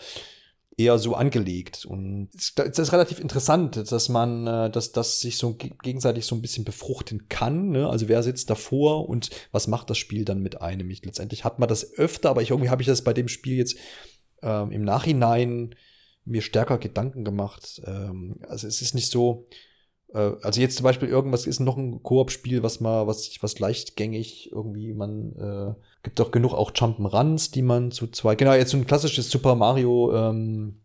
eher so angelegt. Und es ist relativ interessant, dass man, äh, dass das sich so gegenseitig so ein bisschen befruchten kann. Ne? Also wer sitzt davor und was macht das Spiel dann mit einem? Ich, letztendlich hat man das öfter, aber ich, irgendwie habe ich das bei dem Spiel jetzt ähm, im Nachhinein mir stärker Gedanken gemacht. Ähm, also es ist nicht so, äh, also jetzt zum Beispiel irgendwas ist noch ein Koop-Spiel, was mal, was, was leichtgängig irgendwie, man äh, gibt doch genug auch Jump'n'Runs, die man zu zwei, genau, jetzt so ein klassisches Super Mario ähm,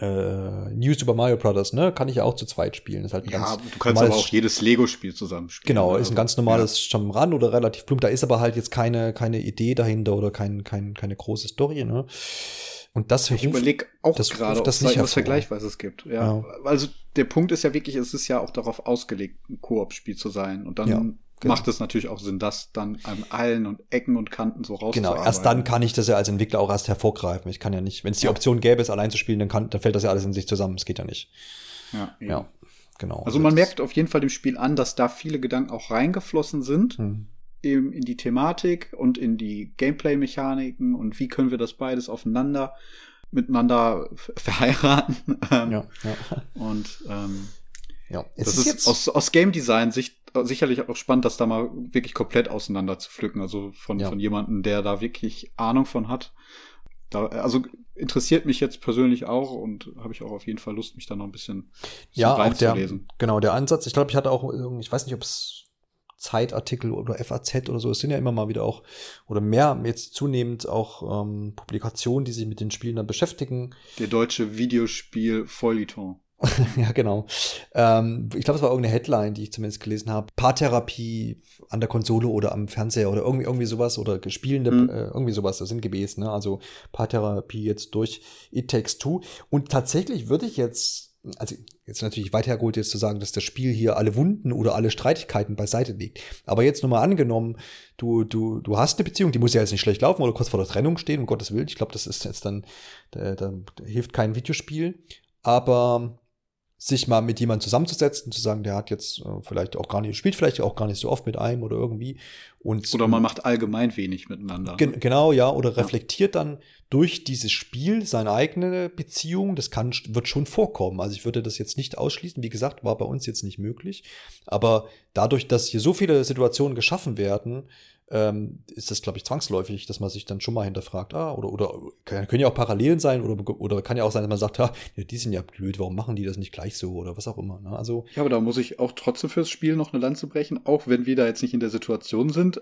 äh, New Super Mario Brothers, ne, kann ich ja auch zu zweit spielen. ist halt ein Ja, ganz du kannst aber auch jedes Lego-Spiel zusammenspielen. Genau, ne? ist ein ganz normales Jump'n'Run oder relativ plump. Da ist aber halt jetzt keine, keine Idee dahinter oder kein, kein, keine große Story, ne? Und das Ich überlege auch das gerade, ob das es nicht hervor. Vergleichbares gibt. Ja. Ja. Also der Punkt ist ja wirklich, es ist ja auch darauf ausgelegt, ein Koop-Spiel zu sein. Und dann Ja, genau. macht es natürlich auch Sinn, das dann an allen und Ecken und Kanten so Genau, rauszuarbeiten. erst dann kann ich das ja als Entwickler auch erst hervorgreifen. Ich kann ja nicht, wenn es die Ja. Option gäbe, es allein zu spielen, dann, kann, dann fällt das ja alles in sich zusammen. Das geht ja nicht. Ja. Ja, genau. Also man merkt auf jeden Fall dem Spiel an, dass da viele Gedanken auch reingeflossen sind. Hm. Eben in die Thematik und in die Gameplay-Mechaniken und wie können wir das beides aufeinander miteinander verheiraten. Ähm, Ja, ja. Und ähm, ja. Es das ist, jetzt, aus, aus Game Design Sicht sicherlich auch spannend, das da mal wirklich komplett auseinander zu pflücken. Also von, Ja. von jemandem, der da wirklich Ahnung von hat. Da, also interessiert mich jetzt persönlich auch und habe ich auch auf jeden Fall Lust, mich da noch ein bisschen, ja, der, reinzulesen. genau, der Ansatz. Ich glaube, ich hatte auch, ich weiß nicht, ob es Zeitartikel oder FAZ oder so, es sind ja immer mal wieder auch, oder mehr jetzt zunehmend auch ähm, Publikationen, die sich mit den Spielen dann beschäftigen. Der deutsche Videospiel Feuilleton. ja, genau. Ähm, ich glaube, es war irgendeine Headline, die ich zumindest gelesen habe. Paartherapie an der Konsole oder am Fernseher oder irgendwie, irgendwie sowas oder spielende, Mhm. äh, irgendwie sowas, das sind gewesen. Ne? Also Paartherapie jetzt durch It Takes Two. Und tatsächlich würde ich jetzt, also jetzt natürlich weit hergeholt, jetzt zu sagen, dass das Spiel hier alle Wunden oder alle Streitigkeiten beiseite legt. Aber jetzt nur mal angenommen, du, du, du hast eine Beziehung, die muss ja jetzt nicht schlecht laufen oder kurz vor der Trennung stehen, um Gottes Willen. Ich glaube, das ist jetzt dann, da, da hilft kein Videospiel. Aber sich mal mit jemandem zusammenzusetzen, zu sagen, der hat jetzt äh, vielleicht auch gar nicht, spielt vielleicht auch gar nicht so oft mit einem oder irgendwie. Und Oder man macht allgemein wenig miteinander. Gen genau, ja, oder reflektiert dann durch dieses Spiel seine eigene Beziehung. Das kann, wird schon vorkommen. Also ich würde das jetzt nicht ausschließen. Wie gesagt, war bei uns jetzt nicht möglich. Aber dadurch, dass hier so viele Situationen geschaffen werden, ähm, ist das, glaube ich, zwangsläufig, dass man sich dann schon mal hinterfragt, ah, oder, oder können ja auch Parallelen sein, oder, oder kann ja auch sein, dass man sagt, ah, die sind ja blöd, warum machen die das nicht gleich so, oder was auch immer. Ne? Also, Ja, aber da muss ich auch trotzdem fürs Spiel noch eine Lanze brechen, auch wenn wir da jetzt nicht in der Situation sind.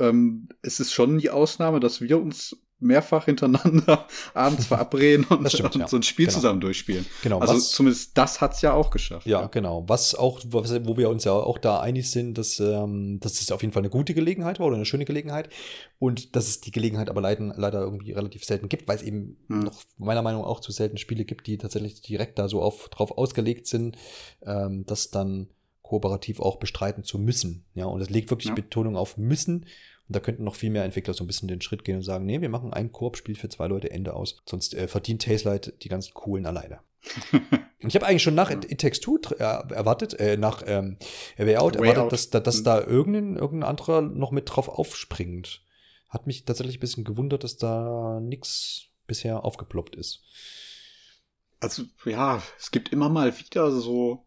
Ähm, es ist schon die Ausnahme, dass wir uns mehrfach hintereinander abends verabreden und, stimmt, und ja. so ein Spiel Genau. zusammen durchspielen. genau, Also was, zumindest das hat's ja auch geschafft. Ja, genau. Was auch, was, wo wir uns ja auch da einig sind, dass, ähm, dass es auf jeden Fall eine gute Gelegenheit war oder eine schöne Gelegenheit und dass es die Gelegenheit aber leider, leider irgendwie relativ selten gibt, weil es eben Hm. noch meiner Meinung nach auch zu selten Spiele gibt, die tatsächlich direkt da so auf, drauf ausgelegt sind, ähm, das dann kooperativ auch bestreiten zu müssen. Ja, und es legt wirklich Ja. Betonung auf müssen. Und da könnten noch viel mehr Entwickler so ein bisschen den Schritt gehen und sagen, nee, wir machen ein Koop-Spiel für zwei Leute, Ende aus. Sonst äh, verdient Taselight die ganzen coolen alleine. Ich habe eigentlich schon nach It, It Takes Two äh, erwartet, äh, nach ähm, Way Out, Way erwartet, Out. dass, da- dass Mhm. da irgendein, irgendein anderer noch mit drauf aufspringt. Hat mich tatsächlich ein bisschen gewundert, dass da nichts bisher aufgeploppt ist. Also ja, es gibt immer mal wieder so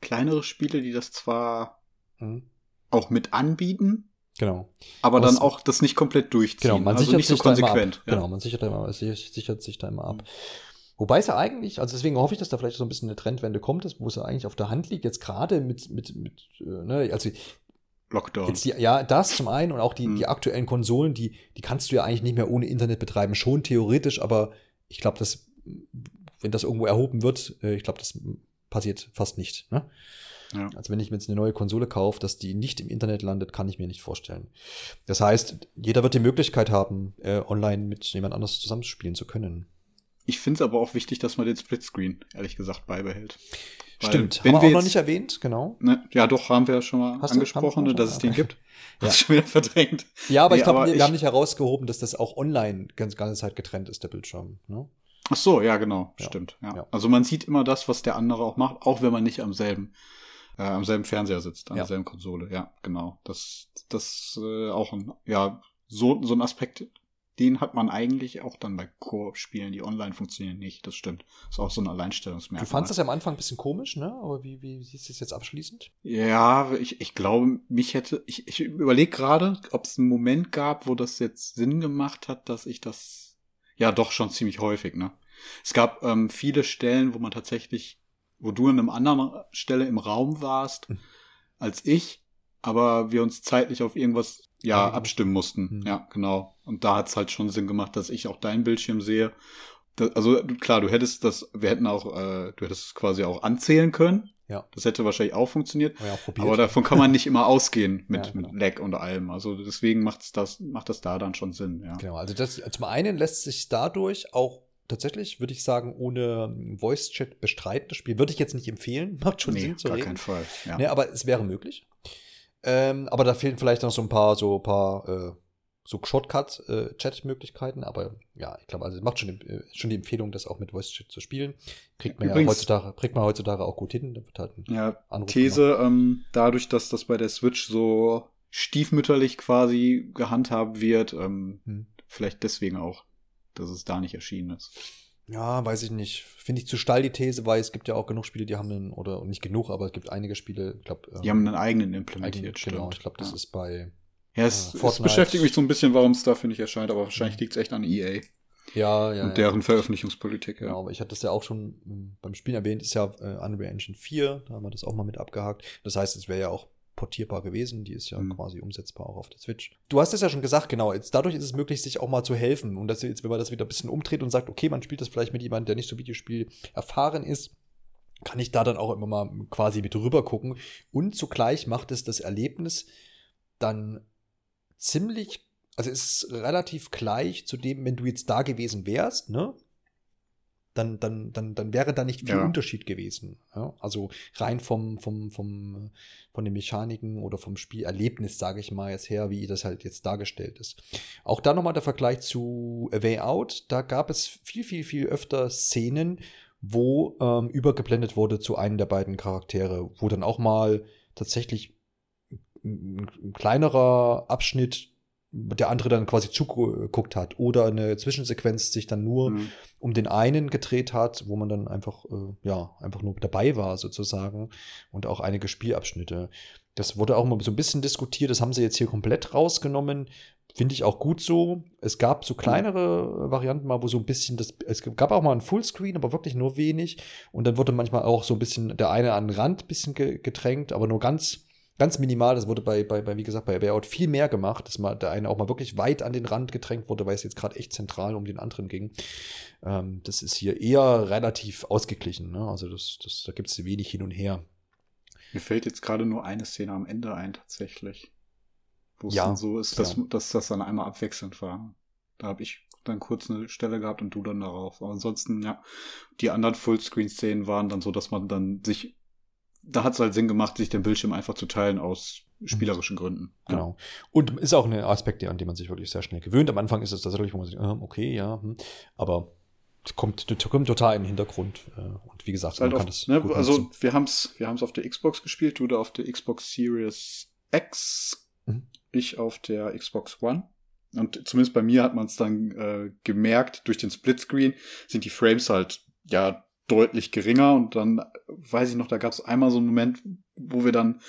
kleinere Spiele, die das zwar Mhm. auch mit anbieten, Genau. aber Aus- dann auch das nicht komplett durchziehen. Genau, man also sichert nicht so sich da immer konsequent. ab. ja. Genau, man sichert, da immer, sich- sichert sich da immer ab. Wobei es ja eigentlich, also deswegen hoffe ich, dass da vielleicht so ein bisschen eine Trendwende kommt, dass- wo es ja eigentlich auf der Hand liegt, jetzt gerade mit, mit, mit, äh, ne, also Lockdown. Jetzt die, ja, das zum einen und auch die, Mhm. die aktuellen Konsolen, die, die kannst du ja eigentlich nicht mehr ohne Internet betreiben. Schon theoretisch, aber ich glaube, dass, wenn das irgendwo erhoben wird, äh, ich glaube, das passiert fast nicht. Ne? Ja. Also wenn ich mir jetzt eine neue Konsole kaufe, dass die nicht im Internet landet, kann ich mir nicht vorstellen. Das heißt, jeder wird die Möglichkeit haben, äh, online mit jemand anders zusammenspielen zu können. Ich finde es aber auch wichtig, dass man den Splitscreen, ehrlich gesagt, beibehält. Weil Stimmt, haben wir wir auch noch nicht erwähnt, genau. Ne, ja, doch, haben wir ja schon mal Hast angesprochen, wir ne, dass schon? es den gibt. Ja. Du schon wieder verdrängt. Ja, aber Nee, ich glaube, wir ich- haben nicht herausgehoben, dass das auch online ganz ganze Zeit getrennt ist, der Bildschirm. Ne? Ach so, ja, genau, Ja, stimmt. Ja. ja. Also man sieht immer das, was der andere auch macht, auch wenn man nicht am selben, äh, am selben Fernseher sitzt, an Ja. derselben Konsole. Ja, genau. Das, das äh, auch ein, ja, so, so ein Aspekt, den hat man eigentlich auch dann bei Koop-Spielen, die online funktionieren, nicht. Das stimmt. Ist auch so ein Alleinstellungsmerkmal. Du fandst das ja am Anfang ein bisschen komisch, ne? Aber wie, wie siehst du es jetzt abschließend? Ja, ich, ich glaube, mich hätte, ich, ich überlege gerade, ob es einen Moment gab, wo das jetzt Sinn gemacht hat, dass ich das, ja doch schon ziemlich häufig, ne? Es gab ähm, viele Stellen, wo man tatsächlich, wo du an einer anderen Stelle im Raum warst Hm. als ich, aber wir uns zeitlich auf irgendwas, ja, abstimmen mussten. Hm. Ja, genau. Und da hat's halt schon Sinn gemacht, dass ich auch deinen Bildschirm sehe. Das, also klar, du hättest das, wir hätten auch, äh, du hättest es quasi auch anzählen können. Ja. Das hätte wahrscheinlich auch funktioniert. Wir auch probiert. Aber davon kann man nicht immer ausgehen mit, Ja, genau. mit Lag und allem. Also deswegen macht's das, macht das da dann schon Sinn, ja. Genau, also das zum einen lässt sich dadurch auch tatsächlich, würde ich sagen, ohne Voice Chat bestreiten. Das Spiel würde ich jetzt nicht empfehlen, macht schon Nee, Sinn zu gar reden. keinen Fall. Ja. Ne, aber es wäre möglich. Ähm, aber da fehlen vielleicht noch so ein paar, so ein paar, äh, so Shortcut-Chat-Möglichkeiten. aber ja, ich glaube, also es macht schon, äh, schon die Empfehlung, das auch mit Voice Chat zu spielen. Kriegt man ja Übrigens- heutzutage, kriegt man heutzutage auch gut hin. Da wird halt ein Ja, Anruf These, ähm, dadurch, dass das bei der Switch so stiefmütterlich quasi gehandhabt wird, ähm, Hm. vielleicht deswegen auch, dass es da nicht erschienen ist. Ja, weiß ich nicht. Finde ich zu steil die These, weil es gibt ja auch genug Spiele, die haben einen, oder nicht genug, aber es gibt einige Spiele, ich glaube, Die haben einen eigenen implementiert, genau, stimmt. ich glaube, das ja. ist bei, Ja, es, äh, es beschäftigt mich so ein bisschen, warum es dafür nicht erscheint, aber wahrscheinlich liegt es echt an EA ja, ja, und ja. deren Veröffentlichungspolitik. Ja. Genau, aber ich hatte das ja auch schon ähm, beim Spielen erwähnt, ist ja äh, Unreal Engine 4, da haben wir das auch mal mit abgehakt. Das heißt, es wäre ja auch portierbar gewesen, die ist ja Mhm. quasi umsetzbar auch auf der Switch. Du hast es ja schon gesagt, genau, jetzt dadurch ist es möglich, sich auch mal zu helfen. Und dass jetzt, wenn man das wieder ein bisschen umdreht und sagt, okay, man spielt das vielleicht mit jemandem, der nicht so Videospiel erfahren ist, kann ich da dann auch immer mal quasi mit rüber gucken. Und zugleich macht es das Erlebnis dann ziemlich, also es ist relativ gleich zu dem, wenn du jetzt da gewesen wärst, ne? Dann, dann, dann, dann wäre da nicht viel Ja. Unterschied gewesen. Ja? Also rein vom, vom, vom, von den Mechaniken oder vom Spielerlebnis, sage ich mal jetzt her, wie das halt jetzt dargestellt ist. Auch da nochmal der Vergleich zu A Way Out. Da gab es viel, viel, viel öfter Szenen, wo ähm, übergeblendet wurde zu einem der beiden Charaktere, wo dann auch mal tatsächlich ein, ein kleinerer Abschnitt der andere dann quasi zugeguckt hat oder eine Zwischensequenz sich dann nur Mhm. um den einen gedreht hat, wo man dann einfach, äh, ja, einfach nur dabei war sozusagen und auch einige Spielabschnitte. Das wurde auch mal so ein bisschen diskutiert, das haben sie jetzt hier komplett rausgenommen. Finde ich auch gut so. Es gab so kleinere Varianten mal, wo so ein bisschen das, es gab auch mal ein Fullscreen, aber wirklich nur wenig. Und dann wurde manchmal auch so ein bisschen der eine an den Rand ein bisschen ge gedrängt, aber nur ganz, ganz minimal. Das wurde bei, bei, bei wie gesagt, bei Wayout viel mehr gemacht, dass mal der eine auch mal wirklich weit an den Rand gedrängt wurde, weil es jetzt gerade echt zentral um den anderen ging. Ähm, das ist hier eher relativ ausgeglichen. Ne? Also das, das, da gibt es wenig hin und her. Mir fällt jetzt gerade nur eine Szene am Ende ein, tatsächlich. Wo es Ja, dann so ist, dass, ja. dass das dann einmal abwechselnd war. Da habe ich dann kurz eine Stelle gehabt und du dann darauf. Aber ansonsten, ja, die anderen Fullscreen-Szenen waren dann so, dass man dann sich, da hat es halt Sinn gemacht, sich den Bildschirm einfach zu teilen aus spielerischen Gründen. Genau. Und ist auch ein Aspekt, an den man sich wirklich sehr schnell gewöhnt. Am Anfang ist es tatsächlich, wo man sich, äh, okay, ja, hm. aber es kommt, kommt total in den Hintergrund. Äh, und wie gesagt, halt man auf, kann das ne, also nutzen. wir haben es wir haben's auf der Xbox gespielt, du da auf der Xbox Series X, Mhm. ich auf der Xbox One. Und zumindest bei mir hat man es dann äh, gemerkt, durch den Splitscreen sind die Frames halt ja deutlich geringer. Und dann weiß ich noch, da gab es einmal so einen Moment, wo wir dann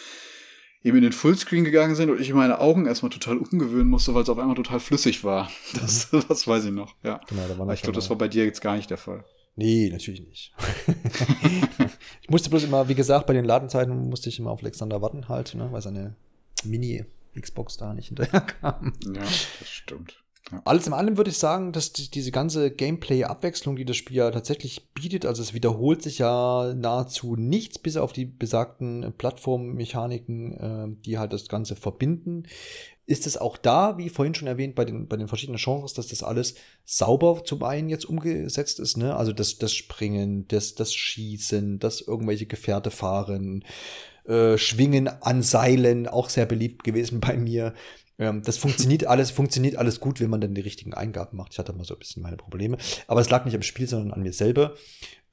eben in den Fullscreen gegangen sind und ich meine Augen erstmal total umgewöhnen musste, weil es auf einmal total flüssig war. Das, das weiß ich noch, ja. Genau, da war ich glaube, das war bei dir jetzt gar nicht der Fall. Nee, natürlich nicht. ich musste bloß immer, wie gesagt, bei den Ladenzeiten musste ich immer auf Alexander warten halt, ne, weil seine Mini-Xbox da nicht hinterher kam. Ja, das stimmt. Alles in allem würde ich sagen, dass die, diese ganze Gameplay-Abwechslung, die das Spiel ja tatsächlich bietet, also es wiederholt sich ja nahezu nichts, bis auf die besagten Plattformmechaniken, äh, die halt das Ganze verbinden. Ist es auch da, wie vorhin schon erwähnt, bei den, bei den verschiedenen Genres, dass das alles sauber zum einen jetzt umgesetzt ist, ne? Also das, das Springen, das, das Schießen, das irgendwelche Gefährte fahren, äh, Schwingen an Seilen, auch sehr beliebt gewesen bei mir. Ähm, das funktioniert alles, funktioniert alles gut, wenn man dann die richtigen Eingaben macht. Ich hatte mal so ein bisschen meine Probleme. Aber es lag nicht am Spiel, sondern an mir selber.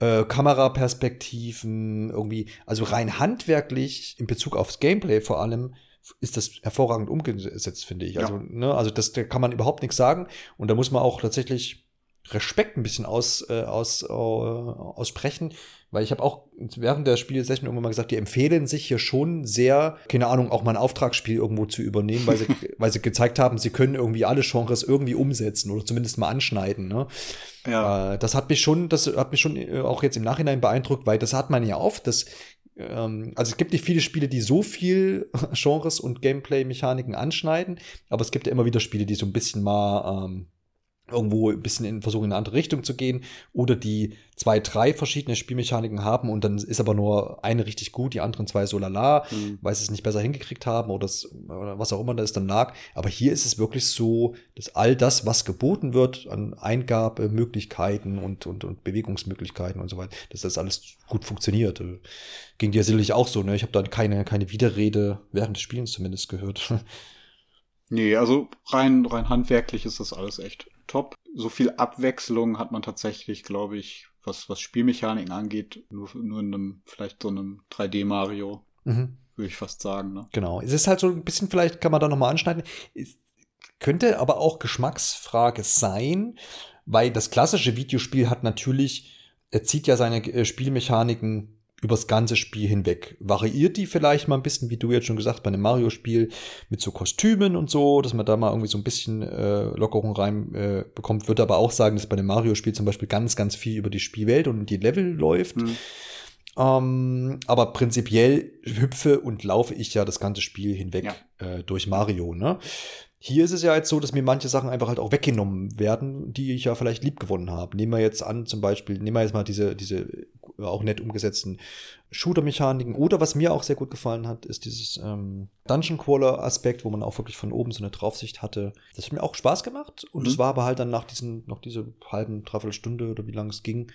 Äh, Kameraperspektiven, irgendwie, also rein handwerklich in Bezug aufs Gameplay vor allem, ist das hervorragend umgesetzt, finde ich. Ja. Also, ne, also das, da kann man überhaupt nichts sagen. Und da muss man auch tatsächlich Respekt ein bisschen aus, äh, aus, äh, aussprechen, weil ich habe auch während der Spielsession irgendwann mal gesagt, die empfehlen sich hier schon sehr, keine Ahnung, auch mal ein Auftragsspiel irgendwo zu übernehmen, weil sie, weil sie gezeigt haben, sie können irgendwie alle Genres irgendwie umsetzen oder zumindest mal anschneiden. Ne? Ja. Äh, das hat mich schon, das hat mich schon äh, auch jetzt im Nachhinein beeindruckt, weil das hat man ja oft, dass ähm, also es gibt nicht viele Spiele, die so viel Genres und Gameplay-Mechaniken anschneiden, aber es gibt ja immer wieder Spiele, die so ein bisschen mal ähm, irgendwo ein bisschen in versuchen in eine andere Richtung zu gehen oder die zwei, drei verschiedene Spielmechaniken haben und dann ist aber nur eine richtig gut, die anderen zwei so lala, mhm. weil sie es nicht besser hingekriegt haben oder, das, oder was auch immer da ist dann lag. Aber hier ist es wirklich so, dass all das, was geboten wird an Eingabemöglichkeiten und, und, und Bewegungsmöglichkeiten und so weiter, dass das alles gut funktioniert. Ging dir sicherlich auch so, ne? Ich habe da keine, keine Widerrede während des Spielens zumindest gehört. Nee, also rein, rein handwerklich ist das alles echt top. So viel Abwechslung hat man tatsächlich, glaube ich, was, was Spielmechaniken angeht, nur, nur in einem, vielleicht so einem 3D-Mario, mhm. würde ich fast sagen. Ne? Genau. Es ist halt so ein bisschen, vielleicht kann man da nochmal anschneiden. Es könnte aber auch Geschmacksfrage sein, weil das klassische Videospiel hat natürlich, er zieht ja seine äh, Spielmechaniken übers ganze Spiel hinweg. Variiert die vielleicht mal ein bisschen, wie du jetzt schon gesagt, bei einem Mario-Spiel mit so Kostümen und so, dass man da mal irgendwie so ein bisschen äh, Lockerung rein äh, bekommt. Würde aber auch sagen, dass bei einem Mario-Spiel zum Beispiel ganz, ganz viel über die Spielwelt und die Level läuft. Mhm. Ähm, aber prinzipiell hüpfe und laufe ich ja das ganze Spiel hinweg ja. äh, durch Mario. Ne? Hier ist es ja jetzt so, dass mir manche Sachen einfach halt auch weggenommen werden, die ich ja vielleicht lieb gewonnen habe. Nehmen wir jetzt an, zum Beispiel, nehmen wir jetzt mal diese, diese äh, auch nett umgesetzten Shooter-Mechaniken. Oder was mir auch sehr gut gefallen hat, ist dieses ähm, Dungeon Crawler-Aspekt, wo man auch wirklich von oben so eine Draufsicht hatte. Das hat mir auch Spaß gemacht. Und es mhm. war aber halt dann nach diesen, noch diese halben, dreiviertel Stunde oder wie lange es ging,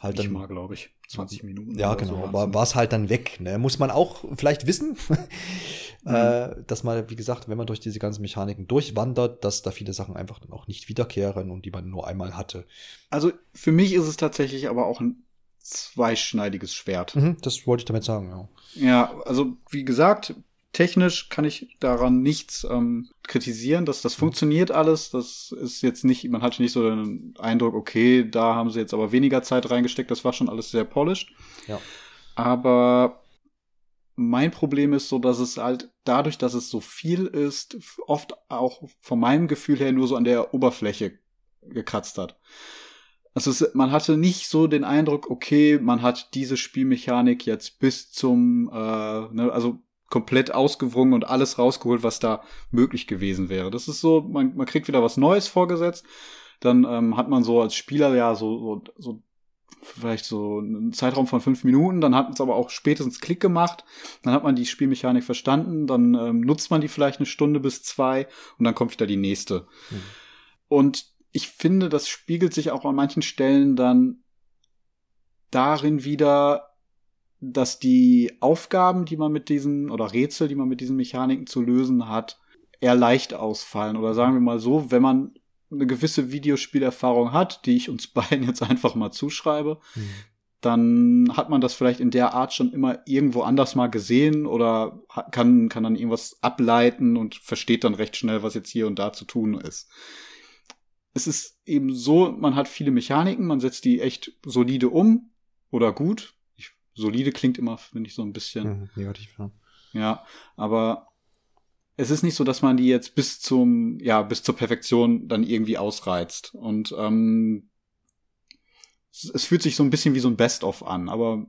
halt dann. mal, glaube ich. 20 Minuten. Ja, genau. So war es halt dann weg. Ne? Muss man auch vielleicht wissen, mhm. äh, dass man, wie gesagt, wenn man durch diese ganzen Mechaniken durchwandert, dass da viele Sachen einfach dann auch nicht wiederkehren und die man nur einmal hatte. Also für mich ist es tatsächlich aber auch ein zweischneidiges Schwert. Mhm, das wollte ich damit sagen, ja. Ja, also wie gesagt, technisch kann ich daran nichts ähm, kritisieren, dass das funktioniert alles. Das ist jetzt nicht, man hatte nicht so den Eindruck, okay, da haben sie jetzt aber weniger Zeit reingesteckt. Das war schon alles sehr polished. Ja. Aber mein Problem ist so, dass es halt dadurch, dass es so viel ist, oft auch von meinem Gefühl her nur so an der Oberfläche gekratzt hat. Also es, man hatte nicht so den Eindruck, okay, man hat diese Spielmechanik jetzt bis zum, äh, ne, also komplett ausgewrungen und alles rausgeholt, was da möglich gewesen wäre. Das ist so, man, man kriegt wieder was Neues vorgesetzt. Dann ähm, hat man so als Spieler ja so, so, so vielleicht so einen Zeitraum von fünf Minuten, dann hat es aber auch spätestens Klick gemacht, dann hat man die Spielmechanik verstanden, dann ähm, nutzt man die vielleicht eine Stunde bis zwei und dann kommt wieder die nächste. Mhm. Und ich finde, das spiegelt sich auch an manchen Stellen dann darin wieder, dass die Aufgaben, die man mit diesen, oder Rätsel, die man mit diesen Mechaniken zu lösen hat, eher leicht ausfallen. Oder sagen wir mal so, wenn man eine gewisse Videospielerfahrung hat, die ich uns beiden jetzt einfach mal zuschreibe, mhm. dann hat man das vielleicht in der Art schon immer irgendwo anders mal gesehen oder kann, kann dann irgendwas ableiten und versteht dann recht schnell, was jetzt hier und da zu tun ist. Es ist eben so, man hat viele Mechaniken, man setzt die echt solide um oder gut, solide klingt immer, finde ich, so ein bisschen. Negativ, ja. Ja, aber es ist nicht so, dass man die jetzt bis zum, ja, bis zur Perfektion dann irgendwie ausreizt. Und ähm, es, fühlt sich so ein bisschen wie so ein Best-of an, aber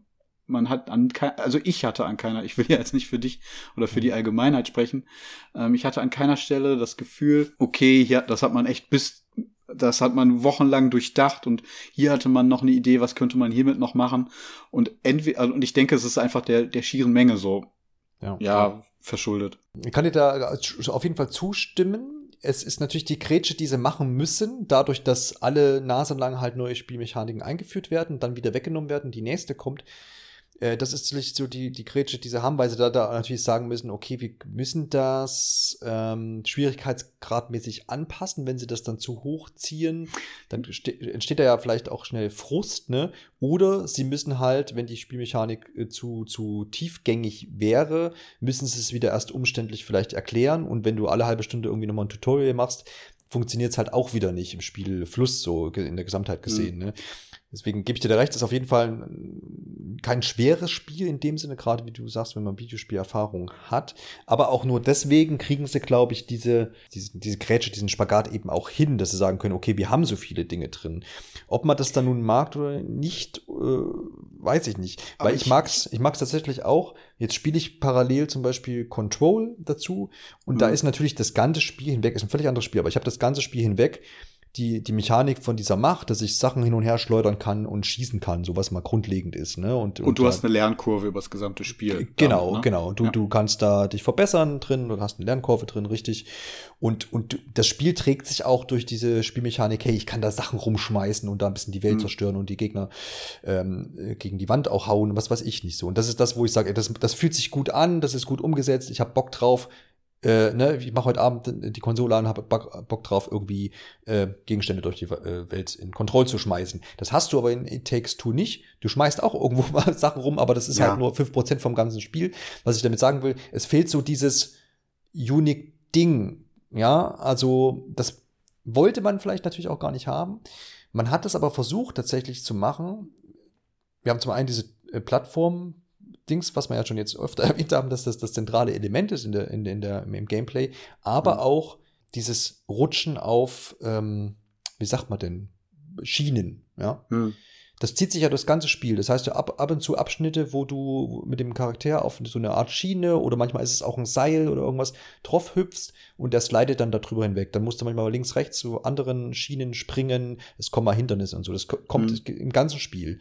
man hat an also ich hatte an keiner, ich will ja jetzt nicht für dich oder für die mhm. Allgemeinheit sprechen, ähm, ich hatte an keiner Stelle das Gefühl, okay, hier, das hat man echt bis das hat man wochenlang durchdacht und hier hatte man noch eine Idee, was könnte man hiermit noch machen. Und entweder, also, und ich denke, es ist einfach der, der schieren Menge so, ja, ja verschuldet. Ich kann dir da auf jeden Fall zustimmen. Es ist natürlich die Grätsche, die sie machen müssen, dadurch, dass alle naselang halt neue Spielmechaniken eingeführt werden, dann wieder weggenommen werden, die nächste kommt äh, das ist natürlich so die, die Grätsche, die sie haben, weil sie da, da natürlich sagen müssen, okay, wir müssen das ähm, schwierigkeitsgradmäßig anpassen. Wenn sie das dann zu hoch ziehen, dann entsteht da ja vielleicht auch schnell Frust, ne? Oder sie müssen halt, wenn die Spielmechanik äh, zu, zu tiefgängig wäre, müssen sie es wieder erst umständlich vielleicht erklären. Und wenn du alle halbe Stunde irgendwie nochmal ein Tutorial machst, funktioniert es halt auch wieder nicht im Spielfluss so in der Gesamtheit gesehen. Mhm. Ne? Deswegen gebe ich dir da recht, ist auf jeden Fall kein schweres Spiel in dem Sinne, gerade wie du sagst, wenn man Videospielerfahrung hat. Aber auch nur deswegen kriegen sie, glaube ich, diese, diese, diese Grätsche, diesen Spagat eben auch hin, dass sie sagen können, okay, wir haben so viele Dinge drin. Ob man das dann nun mag oder nicht, äh, weiß ich nicht. Aber Weil ich, ich mag's, ich mag's tatsächlich auch. Jetzt spiele ich parallel zum Beispiel Control dazu und mhm. da ist natürlich das ganze Spiel hinweg, ist ein völlig anderes Spiel, aber ich habe das ganze Spiel hinweg die, die Mechanik von dieser Macht, dass ich Sachen hin und her schleudern kann und schießen kann, so was mal grundlegend ist. Ne? Und, und, und du hast eine Lernkurve über das gesamte Spiel. Genau, damit, ne? genau. Du, ja. du kannst da dich verbessern drin, du hast eine Lernkurve drin, richtig. Und, und das Spiel trägt sich auch durch diese Spielmechanik, hey, ich kann da Sachen rumschmeißen und da ein bisschen die Welt mhm. zerstören und die Gegner ähm, gegen die Wand auch hauen, was weiß ich nicht so. Und das ist das, wo ich sage, das, das fühlt sich gut an, das ist gut umgesetzt, ich habe Bock drauf äh, ne, ich mache heute Abend die Konsole an, habe Bock drauf, irgendwie äh, Gegenstände durch die äh, Welt in Kontrolle zu schmeißen. Das hast du aber in It Takes Two nicht. Du schmeißt auch irgendwo mal Sachen rum, aber das ist ja. halt nur fünf Prozent vom ganzen Spiel. Was ich damit sagen will, es fehlt so dieses unique Ding. Ja, also das wollte man vielleicht natürlich auch gar nicht haben. Man hat es aber versucht tatsächlich zu machen. Wir haben zum einen diese äh, Plattform Dings, was wir ja schon jetzt öfter erwähnt haben, dass das das zentrale Element ist in der, in, in der, im Gameplay, aber mhm. auch dieses Rutschen auf, ähm, wie sagt man denn, Schienen, ja. Mhm. Das zieht sich ja das ganze Spiel. Das heißt, du ab, ab und zu Abschnitte, wo du mit dem Charakter auf so eine Art Schiene oder manchmal ist es auch ein Seil oder irgendwas drauf hüpfst und der slidet dann darüber hinweg. Dann musst du manchmal links, rechts zu anderen Schienen springen. Es kommen mal Hindernisse und so. Das kommt mhm. im ganzen Spiel.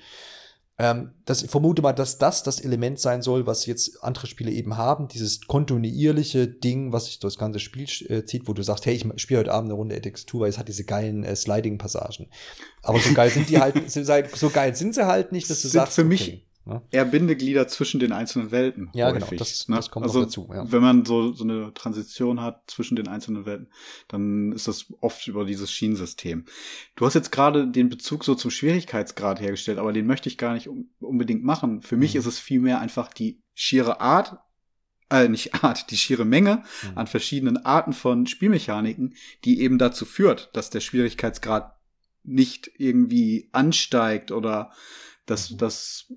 Ähm, das, ich vermute mal, dass das das Element sein soll, was jetzt andere Spiele eben haben. Dieses kontinuierliche Ding, was sich durch das ganze Spiel äh, zieht, wo du sagst, hey, ich spiele heute Abend eine Runde EDX2, weil es hat diese geilen äh, Sliding-Passagen. Aber so geil sind die halt, so geil sind sie halt nicht, dass du sind sagst, für mich, okay. Ne? Eher Bindeglieder zwischen den einzelnen Welten. Ja, genau, häufig, genau. Das, ne? das kommt also, dazu. Ja. Wenn man so, so eine Transition hat zwischen den einzelnen Welten, dann ist das oft über dieses Schienensystem. Du hast jetzt gerade den Bezug so zum Schwierigkeitsgrad hergestellt, aber den möchte ich gar nicht unbedingt machen. Für mich mhm. ist es vielmehr einfach die schiere Art, äh, nicht Art, die schiere Menge mhm. an verschiedenen Arten von Spielmechaniken, die eben dazu führt, dass der Schwierigkeitsgrad nicht irgendwie ansteigt oder dass, mhm. dass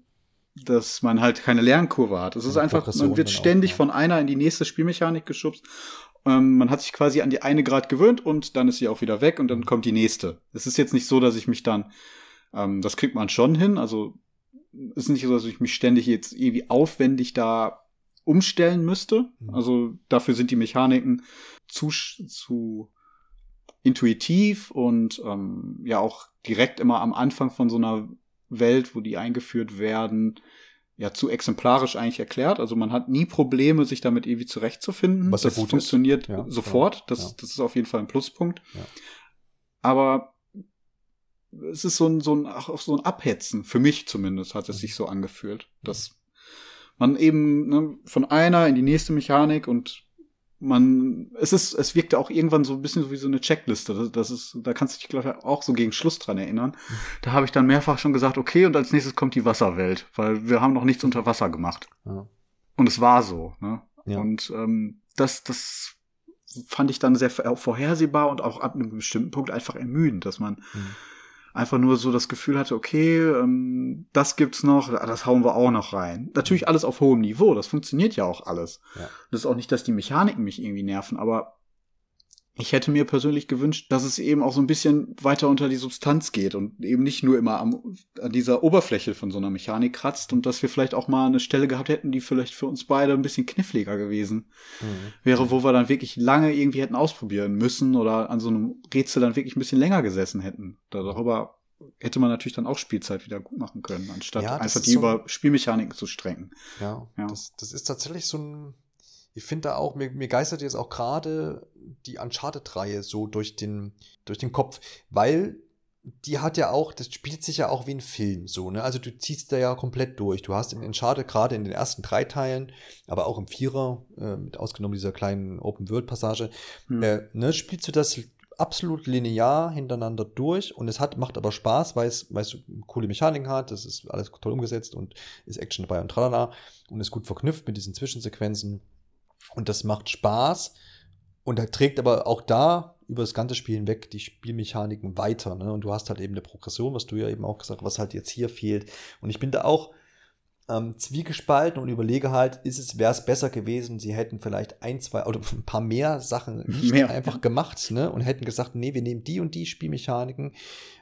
dass man halt keine Lernkurve hat. Es ist einfach, man wird ständig auch, ja. von einer in die nächste Spielmechanik geschubst. Ähm, man hat sich quasi an die eine Grad gewöhnt und dann ist sie auch wieder weg und dann kommt die nächste. Es ist jetzt nicht so, dass ich mich dann, ähm, das kriegt man schon hin. Also es ist nicht so, dass ich mich ständig jetzt irgendwie aufwendig da umstellen müsste. Mhm. Also dafür sind die Mechaniken zu, zu intuitiv und ähm, ja auch direkt immer am Anfang von so einer Welt, wo die eingeführt werden, ja zu exemplarisch eigentlich erklärt. Also man hat nie Probleme, sich damit irgendwie zurechtzufinden. Was das gut funktioniert ja, sofort. Das, ja. das ist auf jeden Fall ein Pluspunkt. Ja. Aber es ist so ein, so ein, auch so ein Abhetzen. Für mich zumindest hat es sich so angefühlt, dass man eben ne, von einer in die nächste Mechanik und man, es ist, es wirkte auch irgendwann so ein bisschen so wie so eine Checkliste. Das, das ist, da kannst du dich, glaube ich, auch so gegen Schluss dran erinnern. Da habe ich dann mehrfach schon gesagt, okay, und als nächstes kommt die Wasserwelt, weil wir haben noch nichts unter Wasser gemacht. Ja. Und es war so, ne? Ja. Und ähm, das, das fand ich dann sehr vorhersehbar und auch ab einem bestimmten Punkt einfach ermüdend, dass man mhm einfach nur so das Gefühl hatte, okay, ähm, das gibt's noch, das hauen wir auch noch rein. Natürlich alles auf hohem Niveau, das funktioniert ja auch alles. Ja. Das ist auch nicht, dass die Mechaniken mich irgendwie nerven, aber ich hätte mir persönlich gewünscht, dass es eben auch so ein bisschen weiter unter die Substanz geht und eben nicht nur immer am, an dieser Oberfläche von so einer Mechanik kratzt und dass wir vielleicht auch mal eine Stelle gehabt hätten, die vielleicht für uns beide ein bisschen kniffliger gewesen mhm. wäre, wo wir dann wirklich lange irgendwie hätten ausprobieren müssen oder an so einem Rätsel dann wirklich ein bisschen länger gesessen hätten. Darüber hätte man natürlich dann auch Spielzeit wieder gut machen können, anstatt ja, einfach die so über Spielmechaniken zu strengen. Ja, ja. Das, das ist tatsächlich so ein ich finde da auch, mir, mir geistert jetzt auch gerade die Uncharted-Reihe so durch den, durch den Kopf, weil die hat ja auch, das spielt sich ja auch wie ein Film so, ne? Also du ziehst da ja komplett durch. Du hast in Uncharted gerade in den ersten drei Teilen, aber auch im Vierer, äh, mit ausgenommen dieser kleinen Open-World-Passage, hm. äh, ne, spielst du das absolut linear hintereinander durch und es hat, macht aber Spaß, weil es, weil es coole Mechaniken hat, das ist alles toll umgesetzt und ist Action dabei und tralala und ist gut verknüpft mit diesen Zwischensequenzen. Und das macht Spaß und er trägt aber auch da über das ganze Spiel hinweg die Spielmechaniken weiter. Ne? Und du hast halt eben eine Progression, was du ja eben auch gesagt hast, was halt jetzt hier fehlt. Und ich bin da auch ähm, zwiegespalten und überlege halt, ist es, wäre es besser gewesen, sie hätten vielleicht ein, zwei oder ein paar mehr Sachen mehr. einfach gemacht, ne? Und hätten gesagt, nee, wir nehmen die und die Spielmechaniken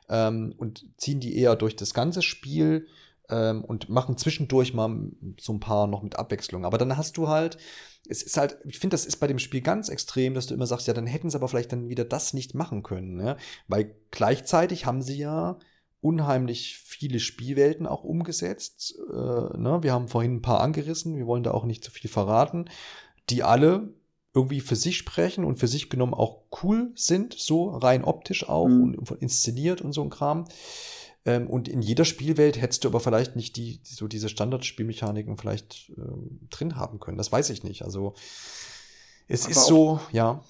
ähm, und ziehen die eher durch das ganze Spiel ähm, und machen zwischendurch mal so ein paar noch mit Abwechslung. Aber dann hast du halt, es ist halt, ich finde, das ist bei dem Spiel ganz extrem, dass du immer sagst, ja, dann hätten sie aber vielleicht dann wieder das nicht machen können, ne? Weil gleichzeitig haben sie ja unheimlich viele Spielwelten auch umgesetzt. Äh, ne? Wir haben vorhin ein paar angerissen, wir wollen da auch nicht zu viel verraten, die alle irgendwie für sich sprechen und für sich genommen auch cool sind, so rein optisch auch mhm. und inszeniert und so ein Kram. Ähm, und in jeder Spielwelt hättest du aber vielleicht nicht die, so diese Standardspielmechaniken vielleicht ähm, drin haben können. Das weiß ich nicht. Also es aber ist so, ja.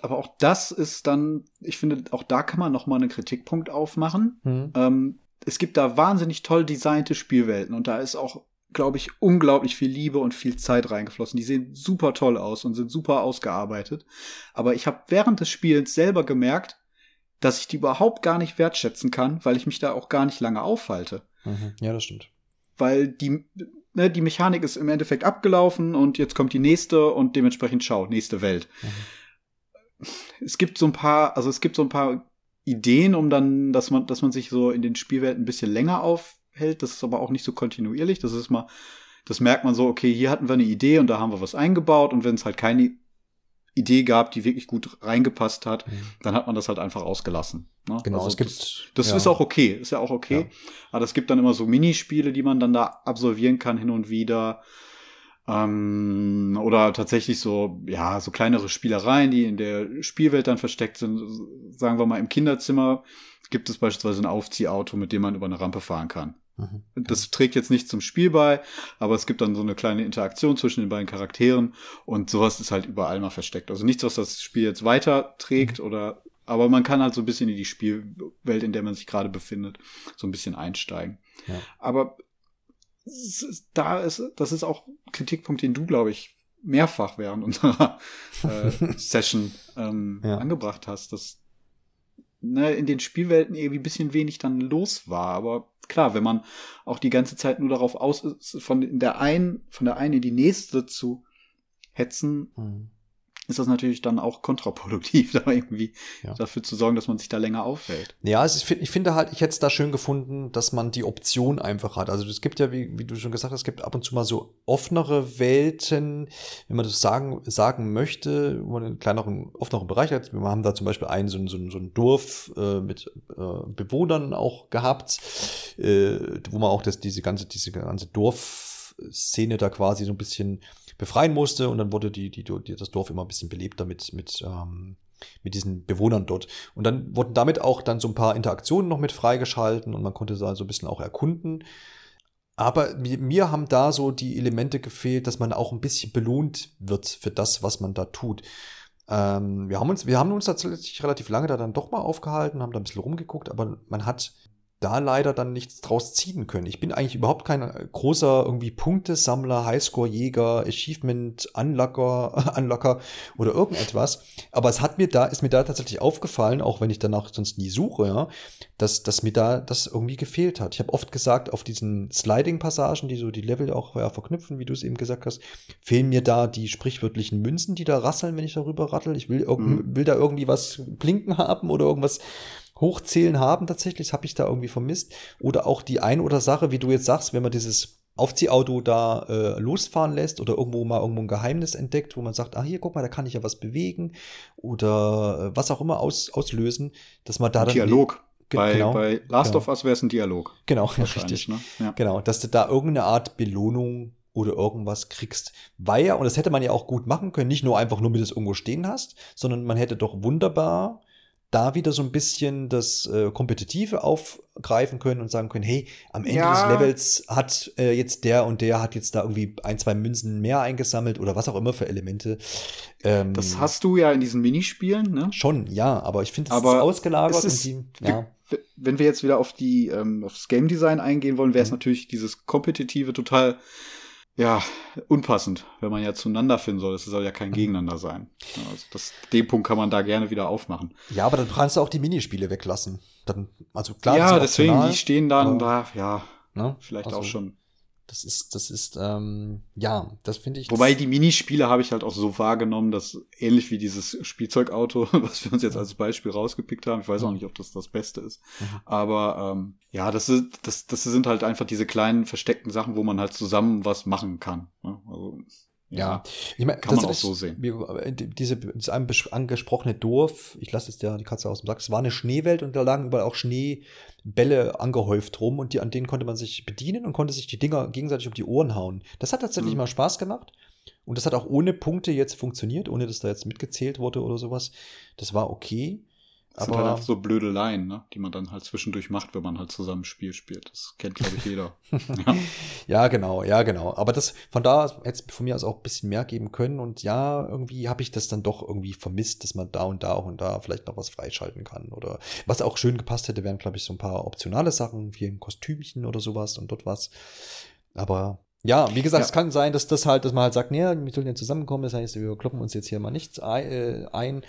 Aber auch das ist dann, ich finde, auch da kann man noch mal einen Kritikpunkt aufmachen. Mhm. Ähm, es gibt da wahnsinnig toll designte Spielwelten und da ist auch glaube ich, unglaublich viel Liebe und viel Zeit reingeflossen. Die sehen super toll aus und sind super ausgearbeitet. Aber ich habe während des Spiels selber gemerkt, dass ich die überhaupt gar nicht wertschätzen kann, weil ich mich da auch gar nicht lange aufhalte. Mhm. Ja, das stimmt. Weil die, ne, die Mechanik ist im Endeffekt abgelaufen und jetzt kommt die nächste und dementsprechend schau, nächste Welt. Mhm. Es gibt so ein paar, also es gibt so ein paar Ideen, um dann, dass man, dass man sich so in den Spielwelten ein bisschen länger aufhält. Das ist aber auch nicht so kontinuierlich. Das ist mal, das merkt man so, okay, hier hatten wir eine Idee und da haben wir was eingebaut und wenn es halt keine Idee gab, die wirklich gut reingepasst hat, mhm. dann hat man das halt einfach ausgelassen. Ne? Genau, also es gibt. Das, das ja. ist auch okay, ist ja auch okay. Ja. Aber es gibt dann immer so Minispiele, die man dann da absolvieren kann hin und wieder. Ähm, oder tatsächlich so, ja, so kleinere Spielereien, die in der Spielwelt dann versteckt sind. Sagen wir mal, im Kinderzimmer gibt es beispielsweise ein Aufziehauto, mit dem man über eine Rampe fahren kann. Mhm. Das trägt jetzt nicht zum Spiel bei, aber es gibt dann so eine kleine Interaktion zwischen den beiden Charakteren und sowas ist halt überall mal versteckt. Also nichts, was das Spiel jetzt weiter trägt mhm. oder, aber man kann halt so ein bisschen in die Spielwelt, in der man sich gerade befindet, so ein bisschen einsteigen. Ja. Aber da ist, das ist auch Kritikpunkt, den du, glaube ich, mehrfach während unserer äh, Session ähm, ja. angebracht hast, dass ne, in den Spielwelten irgendwie ein bisschen wenig dann los war. Aber klar, wenn man auch die ganze Zeit nur darauf aus ist, von der einen, von der einen in die nächste zu hetzen, mhm ist das natürlich dann auch kontraproduktiv, da irgendwie ja. dafür zu sorgen, dass man sich da länger aufhält. Ja, also ich, find, ich finde halt, ich hätte es da schön gefunden, dass man die Option einfach hat. Also es gibt ja, wie, wie du schon gesagt hast, es gibt ab und zu mal so offenere Welten, wenn man das sagen, sagen möchte, wo man einen kleineren, offeneren Bereich hat. Wir haben da zum Beispiel einen, so, so, so ein Dorf äh, mit äh, Bewohnern auch gehabt, äh, wo man auch das, diese ganze, diese ganze Dorfszene da quasi so ein bisschen befreien musste und dann wurde die, die, die, das Dorf immer ein bisschen belebter mit, mit, ähm, mit diesen Bewohnern dort. Und dann wurden damit auch dann so ein paar Interaktionen noch mit freigeschalten und man konnte da so ein bisschen auch erkunden. Aber mir haben da so die Elemente gefehlt, dass man auch ein bisschen belohnt wird für das, was man da tut. Ähm, wir, haben uns, wir haben uns tatsächlich relativ lange da dann doch mal aufgehalten, haben da ein bisschen rumgeguckt, aber man hat da leider dann nichts draus ziehen können. Ich bin eigentlich überhaupt kein großer irgendwie Punktesammler, Highscore-Jäger, Achievement, Unlocker, Unlocker oder irgendetwas. Aber es hat mir da, ist mir da tatsächlich aufgefallen, auch wenn ich danach sonst nie suche, ja, dass, dass mir da das irgendwie gefehlt hat. Ich habe oft gesagt, auf diesen Sliding-Passagen, die so die Level auch ja, verknüpfen, wie du es eben gesagt hast, fehlen mir da die sprichwörtlichen Münzen, die da rasseln, wenn ich darüber rattel. Ich will, mhm. will da irgendwie was blinken haben oder irgendwas hochzählen haben tatsächlich. Das habe ich da irgendwie vermisst. Oder auch die ein oder Sache, wie du jetzt sagst, wenn man dieses Aufziehauto da äh, losfahren lässt oder irgendwo mal irgendwo ein Geheimnis entdeckt, wo man sagt, ah hier, guck mal, da kann ich ja was bewegen oder äh, was auch immer aus, auslösen, dass man da dann Dialog. Bei, genau, bei Last genau. of Us wäre es ein Dialog. Genau, richtig. Ne? Ja. Genau, dass du da irgendeine Art Belohnung oder irgendwas kriegst. Weil ja, und das hätte man ja auch gut machen können, nicht nur einfach nur, mit es irgendwo stehen hast, sondern man hätte doch wunderbar da wieder so ein bisschen das äh, Kompetitive aufgreifen können und sagen können, hey, am Ende ja. des Levels hat äh, jetzt der und der hat jetzt da irgendwie ein, zwei Münzen mehr eingesammelt oder was auch immer für Elemente. Ähm, das hast du ja in diesen Minispielen, ne? Schon, ja, aber ich finde, es ist ausgelagert. Ist, die, ja. Wenn wir jetzt wieder auf die ähm, aufs Game Design eingehen wollen, wäre es mhm. natürlich dieses Kompetitive total ja, unpassend, wenn man ja zueinander finden soll. Es soll ja kein Gegeneinander sein. Also das, den Punkt kann man da gerne wieder aufmachen. Ja, aber dann kannst du auch die Minispiele weglassen. Dann, also klar, ja, deswegen, optional, die stehen dann da, ja, ne? vielleicht also, auch schon Das ist, das ist, ähm, ja, das finde ich. Wobei die Minispiele habe ich halt auch so wahrgenommen, dass ähnlich wie dieses Spielzeugauto, was wir uns jetzt als Beispiel rausgepickt haben, ich weiß auch nicht, ob das das Beste ist, mhm. aber ähm, ja, das, ist, das, das sind halt einfach diese kleinen versteckten Sachen, wo man halt zusammen was machen kann. Ne? Also, ja, ich meine, kann man auch so sehen. Äh, diese, dieses angesprochene Dorf, ich lasse jetzt ja die Katze aus dem Sack, es war eine Schneewelt und da lagen überall auch Schneebälle angehäuft rum und die, an denen konnte man sich bedienen und konnte sich die Dinger gegenseitig um die Ohren hauen. Das hat tatsächlich mhm. mal Spaß gemacht. Und das hat auch ohne Punkte jetzt funktioniert, ohne dass da jetzt mitgezählt wurde oder sowas. Das war okay. Das aber sind halt einfach so blöde Laien, ne? die man dann halt zwischendurch macht, wenn man halt zusammen Spiel spielt. Das kennt, glaube ich, jeder. ja. ja. genau, ja, genau. Aber das, von da hätte es von mir aus auch ein bisschen mehr geben können. Und ja, irgendwie habe ich das dann doch irgendwie vermisst, dass man da und da und da vielleicht noch was freischalten kann. Oder was auch schön gepasst hätte, wären, glaube ich, so ein paar optionale Sachen, wie ein Kostümchen oder sowas und dort was. Aber ja, wie gesagt, ja. es kann sein, dass das halt, dass man halt sagt, nee, wir sollen ja zusammenkommen, das heißt, wir kloppen uns jetzt hier mal nichts äh, ein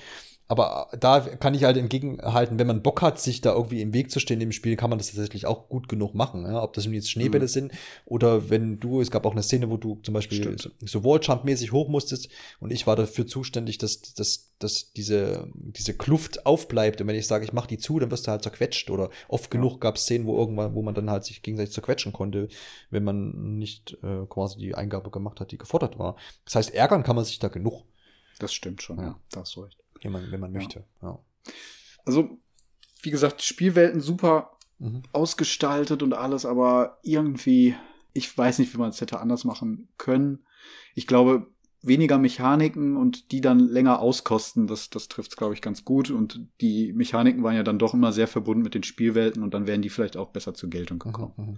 aber da kann ich halt entgegenhalten, wenn man Bock hat, sich da irgendwie im Weg zu stehen im Spiel, kann man das tatsächlich auch gut genug machen. Ja? Ob das nun jetzt Schneebälle mhm. sind oder wenn du, es gab auch eine Szene, wo du zum Beispiel so, so Walljump-mäßig hoch musstest und ich war dafür zuständig, dass, dass, dass diese, diese Kluft aufbleibt. Und wenn ich sage, ich mach die zu, dann wirst du halt zerquetscht. Oder oft ja. genug gab es Szenen, wo irgendwann, wo man dann halt sich gegenseitig zerquetschen konnte, wenn man nicht äh, quasi die Eingabe gemacht hat, die gefordert war. Das heißt, ärgern kann man sich da genug. Das stimmt schon, ja, ja da hast du recht wenn man, wenn man möchte. Ja. Also, wie gesagt, Spielwelten super mhm. ausgestaltet und alles, aber irgendwie, ich weiß nicht, wie man es hätte anders machen können. Ich glaube, weniger Mechaniken und die dann länger auskosten, das, das trifft es, glaube ich, ganz gut. Und die Mechaniken waren ja dann doch immer sehr verbunden mit den Spielwelten und dann wären die vielleicht auch besser zur Geltung gekommen. Mhm. mhm.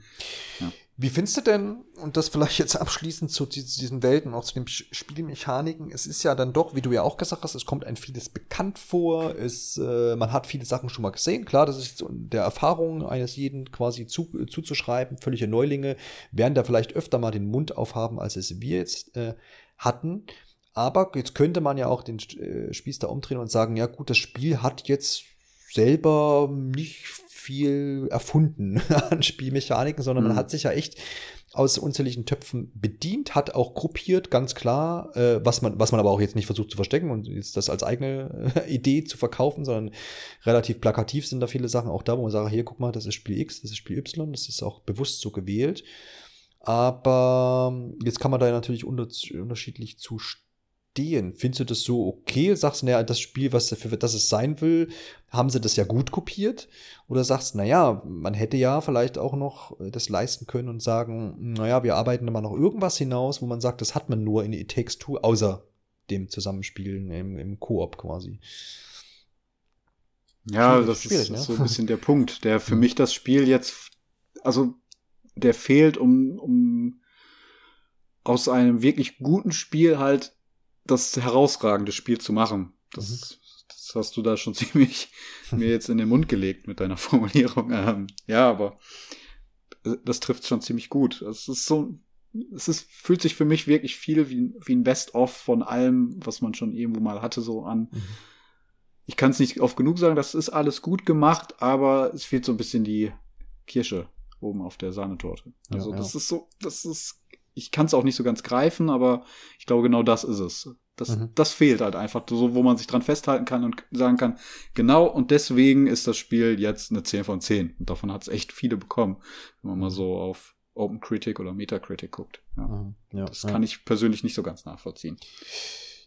Ja. Wie findest du denn, und das vielleicht jetzt abschließend zu diesen Welten, auch zu den Spielmechaniken, es ist ja dann doch, wie du ja auch gesagt hast, es kommt ein vieles bekannt vor, es, äh, man hat viele Sachen schon mal gesehen, klar, das ist der Erfahrung eines jeden quasi zu, äh, zuzuschreiben, völlige Neulinge werden da vielleicht öfter mal den Mund aufhaben, als es wir jetzt äh, hatten. Aber jetzt könnte man ja auch den äh, Spieß da umdrehen und sagen, ja gut, das Spiel hat jetzt selber nicht viel erfunden an Spielmechaniken, sondern mhm. man hat sich ja echt aus unzähligen Töpfen bedient, hat auch gruppiert, ganz klar, äh, was man, was man aber auch jetzt nicht versucht zu verstecken und jetzt das als eigene äh, Idee zu verkaufen, sondern relativ plakativ sind da viele Sachen auch da, wo man sagt, hier, guck mal, das ist Spiel X, das ist Spiel Y, das ist auch bewusst so gewählt. Aber ähm, jetzt kann man da natürlich unter, unterschiedlich zu stehen. Findest du das so okay? Sagst du, naja, das Spiel, was dafür, das es sein will, haben sie das ja gut kopiert? Oder sagst du, naja, man hätte ja vielleicht auch noch das leisten können und sagen, naja, wir arbeiten immer noch irgendwas hinaus, wo man sagt, das hat man nur in It Takes Two, außer dem Zusammenspielen im, im Koop quasi. Ja, das ist, ne? so ein bisschen der Punkt, der für mich das Spiel jetzt, also der fehlt, um, um aus einem wirklich guten Spiel halt das herausragende Spiel zu machen. Das, mhm. das hast du da schon ziemlich mir jetzt in den Mund gelegt mit deiner Formulierung. Ähm, ja, aber das trifft schon ziemlich gut. Es ist so, es ist, fühlt sich für mich wirklich viel wie, wie ein Best-of von allem, was man schon irgendwo mal hatte, so an. Mhm. Ich kann es nicht oft genug sagen, das ist alles gut gemacht, aber es fehlt so ein bisschen die Kirsche oben auf der Sahnetorte. Also ja, ja. das ist so, das ist, ich kann es auch nicht so ganz greifen, aber ich glaube, genau das ist es. Das, mhm. das fehlt halt einfach, so wo man sich dran festhalten kann und sagen kann, genau, und deswegen ist das Spiel jetzt eine 10 von 10. Und davon hat es echt viele bekommen, wenn man mal so auf Open Critic oder Metacritic guckt. Ja. Mhm. ja das kann ich persönlich nicht so ganz nachvollziehen.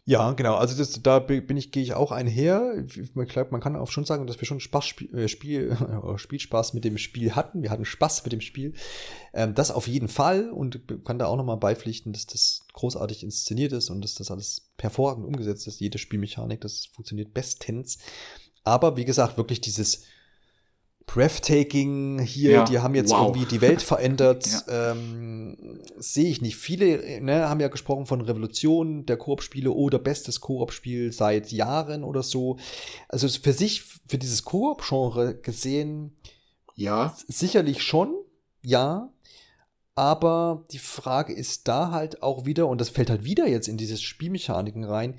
Ja, genau. Also das, da bin ich, gehe ich auch einher. Ich glaube, man kann auch schon sagen, dass wir schon Spaß, Spiel, äh, Spiel, Spielspaß mit dem Spiel hatten. Wir hatten Spaß mit dem Spiel. Ähm, das auf jeden Fall und kann da auch nochmal beipflichten, dass das großartig inszeniert ist und dass das alles hervorragend umgesetzt ist. Jede Spielmechanik, das funktioniert bestens. Aber wie gesagt, wirklich dieses breathtaking hier, ja, die haben jetzt wow. irgendwie die Welt verändert. ja. ähm, Sehe ich nicht. Viele ne, haben ja gesprochen von Revolution der Koop-Spiele oder bestes Koop-Spiel seit Jahren oder so. Also für sich, für dieses Koop-Genre gesehen, ja. Sicherlich schon, ja. Aber die Frage ist da halt auch wieder, und das fällt halt wieder jetzt in diese Spielmechaniken rein,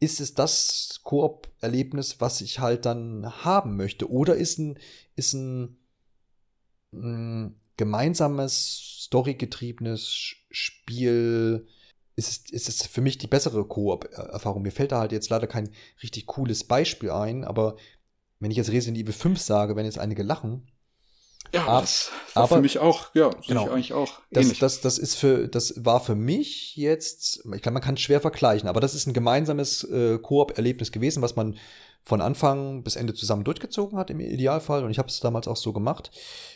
ist es das Koop-Erlebnis, was ich halt dann haben möchte? Oder ist ein, ist ein, mh, hm, gemeinsames, storygetriebenes Spiel ist ist es für mich die bessere Koop-Erfahrung. Mir fällt da halt jetzt leider kein richtig cooles Beispiel ein, aber wenn ich jetzt Resident Evil 5 sage, wenn jetzt einige lachen. Ja, ab, das war aber, für mich auch, ja, genau, ich eigentlich auch. Das, das, das ist für, das war für mich jetzt, ich glaube, man kann es schwer vergleichen, aber das ist ein gemeinsames äh, Koop-Erlebnis gewesen, was man von Anfang bis Ende zusammen durchgezogen hat im Idealfall. Und ich habe es damals auch so gemacht.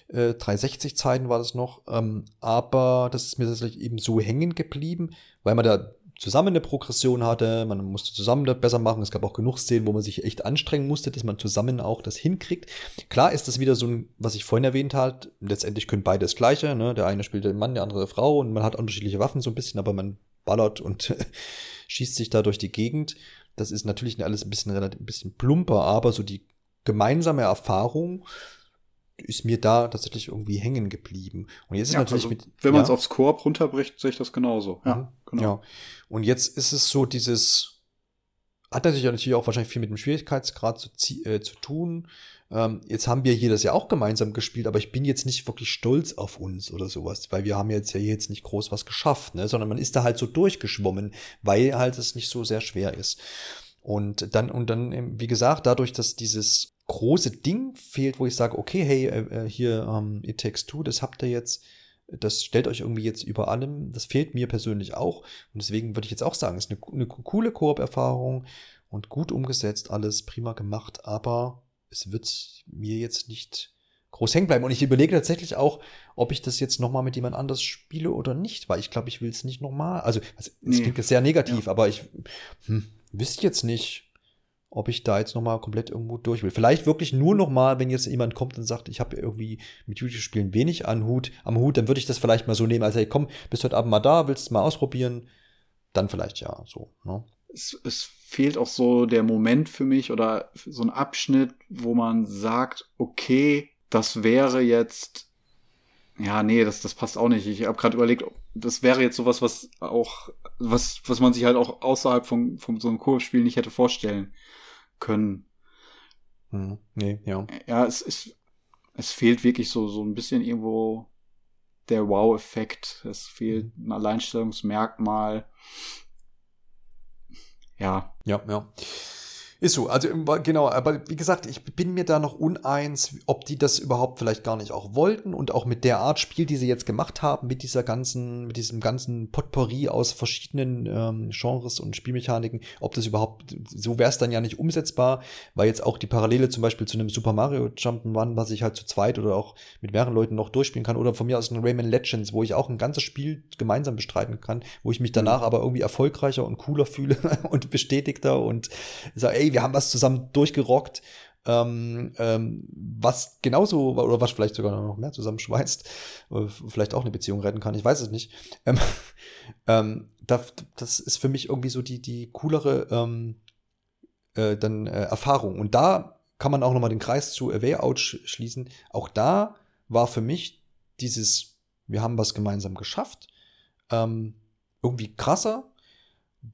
Äh, 360-Zeiten war das noch. Ähm, aber das ist mir tatsächlich eben so hängen geblieben, weil man da zusammen eine Progression hatte, man musste zusammen das besser machen. Es gab auch genug Szenen, wo man sich echt anstrengen musste, dass man zusammen auch das hinkriegt. Klar ist das wieder so ein, was ich vorhin erwähnt habe, letztendlich können beide das Gleiche, ne? Der eine spielt den Mann, der andere Frau und man hat unterschiedliche Waffen so ein bisschen, aber man ballert und schießt sich da durch die Gegend. Das ist natürlich alles ein bisschen relativ, ein bisschen plumper, aber so die gemeinsame Erfahrung ist mir da tatsächlich irgendwie hängen geblieben. Und jetzt ist ja, natürlich also, mit, wenn man es aufs Koop runterbricht, sehe ich das genauso. Ja, mhm, genau. Ja. Und jetzt ist es so dieses, hat natürlich, natürlich auch wahrscheinlich viel mit dem Schwierigkeitsgrad zu, äh, zu tun. Ähm, jetzt haben wir hier das ja auch gemeinsam gespielt, aber ich bin jetzt nicht wirklich stolz auf uns oder sowas, weil wir haben jetzt ja jetzt nicht groß was geschafft, ne? sondern man ist da halt so durchgeschwommen, weil halt es nicht so sehr schwer ist. Und dann, und dann, wie gesagt, dadurch, dass dieses große Ding fehlt, wo ich sage, okay, hey, äh, äh, hier, ähm, It Takes Two, das habt ihr jetzt, das stellt euch irgendwie jetzt über allem, das fehlt mir persönlich auch. Und deswegen würde ich jetzt auch sagen, es ist eine, eine coole Koop-Erfahrung und gut umgesetzt, alles prima gemacht, aber es wird mir jetzt nicht groß hängen bleiben. Und ich überlege tatsächlich auch, ob ich das jetzt nochmal mit jemand anders spiele oder nicht, weil ich glaube, ich will es nicht nochmal. Also, es nee. klingt jetzt sehr negativ, ja. aber ich hm, wisst jetzt nicht, ob ich da jetzt nochmal komplett irgendwo durch will. Vielleicht wirklich nur nochmal, wenn jetzt jemand kommt und sagt, ich habe irgendwie mit YouTube-Spielen wenig an Hut, am Hut, dann würde ich das vielleicht mal so nehmen, als hey, komm, bist heute Abend mal da, willst du mal ausprobieren? Dann vielleicht ja, so. Ne? Es, es fehlt auch so der Moment für mich oder so ein Abschnitt, wo man sagt, okay, das wäre jetzt, ja, nee, das, das passt auch nicht. Ich habe gerade überlegt, das wäre jetzt sowas, was auch, was, was man sich halt auch außerhalb von, von so einem Kursspiel nicht hätte vorstellen können. Hm, nee, ja. Ja, es, es, es fehlt wirklich so, so ein bisschen irgendwo der Wow-Effekt. Es fehlt mhm. ein Alleinstellungsmerkmal. Ja. Ja, ja. Ist so, also genau, aber wie gesagt, ich bin mir da noch uneins, ob die das überhaupt vielleicht gar nicht auch wollten und auch mit der Art Spiel, die sie jetzt gemacht haben, mit dieser ganzen, mit diesem ganzen Potpourri aus verschiedenen ähm, Genres und Spielmechaniken, ob das überhaupt, so wäre es dann ja nicht umsetzbar, weil jetzt auch die Parallele zum Beispiel zu einem Super Mario Jump'n'Run, was ich halt zu zweit oder auch mit mehreren Leuten noch durchspielen kann, oder von mir aus ein Rayman Legends, wo ich auch ein ganzes Spiel gemeinsam bestreiten kann, wo ich mich danach aber irgendwie erfolgreicher und cooler fühle und bestätigter und sage, ey, wir haben was zusammen durchgerockt, ähm, ähm, was genauso oder was vielleicht sogar noch mehr zusammenschweißt, äh, vielleicht auch eine Beziehung retten kann, ich weiß es nicht. Ähm, ähm, das, das ist für mich irgendwie so die, die coolere ähm, äh, dann, äh, Erfahrung. Und da kann man auch nochmal den Kreis zu A Way Out schließen. Auch da war für mich dieses, wir haben was gemeinsam geschafft, ähm, irgendwie krasser,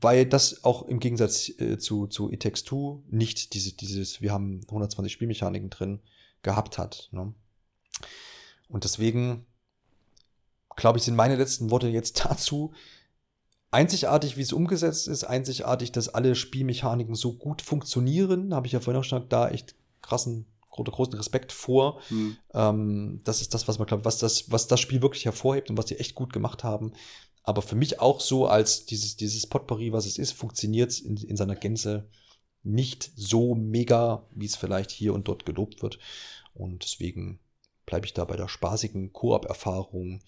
weil das auch im Gegensatz äh, zu, zu It Takes Two nicht diese, dieses, wir haben 120 Spielmechaniken drin, gehabt hat. Ne? Und deswegen, glaube ich, sind meine letzten Worte jetzt dazu, einzigartig, wie es umgesetzt ist, einzigartig, dass alle Spielmechaniken so gut funktionieren, habe ich ja vorhin auch schon da echt krassen großen Respekt vor. Mhm. Ähm, das ist das, was man glaubt, was das, was das Spiel wirklich hervorhebt und was die echt gut gemacht haben aber für mich auch so als dieses, dieses Potpourri, was es ist, funktioniert in, in seiner Gänze nicht so mega, wie es vielleicht hier und dort gelobt wird. Und deswegen bleibe ich da bei der spaßigen Koop-Erfahrung,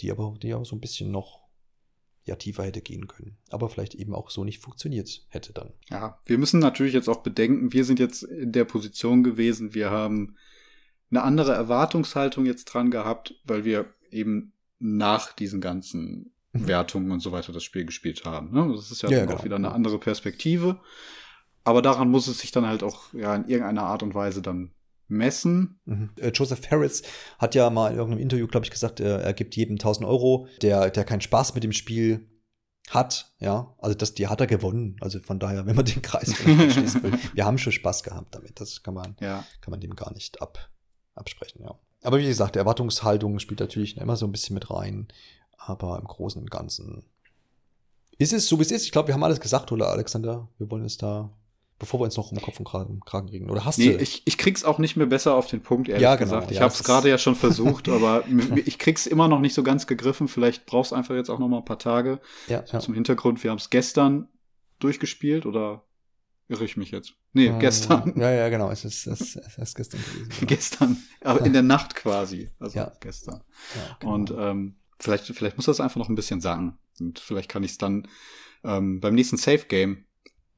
die aber, die aber so ein bisschen noch ja tiefer hätte gehen können. Aber vielleicht eben auch so nicht funktioniert hätte dann. Ja, wir müssen natürlich jetzt auch bedenken, wir sind jetzt in der Position gewesen, wir haben eine andere Erwartungshaltung jetzt dran gehabt, weil wir eben nach diesen ganzen Mhm. Wertungen und so weiter das Spiel gespielt haben. Ne? Das ist ja, ja genau. auch wieder eine andere Perspektive. Aber daran muss es sich dann halt auch ja in irgendeiner Art und Weise dann messen. Mhm. Äh, Joseph Harris hat ja mal in irgendeinem Interview, glaube ich, gesagt, er, gibt jedem 1000 Euro, der, der keinen Spaß mit dem Spiel hat, ja, also das, die hat er gewonnen. Also von daher, wenn man den Kreis schließen will, wir haben schon Spaß gehabt damit. Das kann man, ja. kann man dem gar nicht ab, absprechen, ja. aber wie gesagt, Erwartungshaltung spielt natürlich immer so ein bisschen mit rein. Aber im Großen und Ganzen ist es so, wie es ist. Ich glaube, wir haben alles gesagt, oder Alexander? Wir wollen es da, bevor wir uns noch um Kopf und Kragen, Kragen kriegen. Oder hast nee, du? Ich, ich krieg's auch nicht mehr besser auf den Punkt, ehrlich Ja, genau, gesagt. Ich ja, habe es gerade ja schon versucht, aber ich krieg's immer noch nicht so ganz gegriffen. Vielleicht brauchst du einfach jetzt auch noch mal ein paar Tage. ja, ja. Zum Hintergrund, wir haben es gestern durchgespielt oder irre ich mich jetzt? Nee, Ähm, gestern. Ja, ja, genau. Es ist, es ist, es ist gestern gewesen. Ja. Gestern, aber in der Nacht quasi. Also Ja. gestern. Ja, genau. Und ähm, vielleicht, vielleicht muss das einfach noch ein bisschen sagen. Und vielleicht kann ich es dann ähm, beim nächsten Safe Game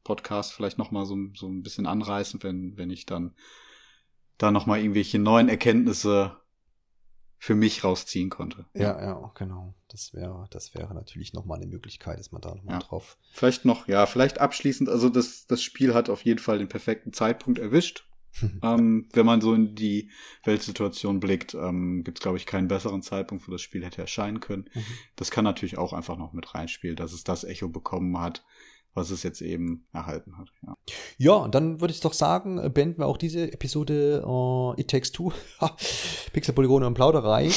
Podcast vielleicht noch mal so, so ein bisschen anreißen, wenn, wenn ich dann da noch mal irgendwelche neuen Erkenntnisse für mich rausziehen konnte. ja, ja, genau. Das wäre, das wäre natürlich nochmal eine Möglichkeit, dass man da nochmal Ja. drauf. Vielleicht noch, ja, vielleicht abschließend, also das, das Spiel hat auf jeden Fall den perfekten Zeitpunkt erwischt. ähm, wenn man so in die Weltsituation blickt, ähm, gibt es, glaube ich, keinen besseren Zeitpunkt, wo das Spiel hätte erscheinen können. Mhm. Das kann natürlich auch einfach noch mit reinspielen, dass es das Echo bekommen hat, was es jetzt eben erhalten hat. Ja. Ja, und dann würde ich doch sagen, äh, beenden wir auch diese Episode äh, It Takes Two. Ha, Pixel, Polygone und Plauderei.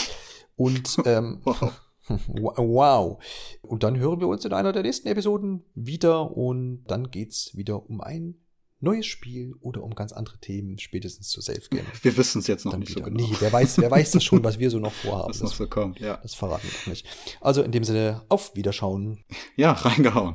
Und ähm, Wow. wow. Und dann hören wir uns in einer der nächsten Episoden wieder und dann geht's wieder um ein neues Spiel oder um ganz andere Themen, spätestens zu Safe Game. Wir wissen es jetzt noch Dann nicht wieder. so genau, Nee, wer weiß, wer weiß das schon, was wir so noch vorhaben. was noch Das, so kommt. Ja, das verraten wir noch nicht. Also in dem Sinne, auf Wiederschauen. ja reingehauen.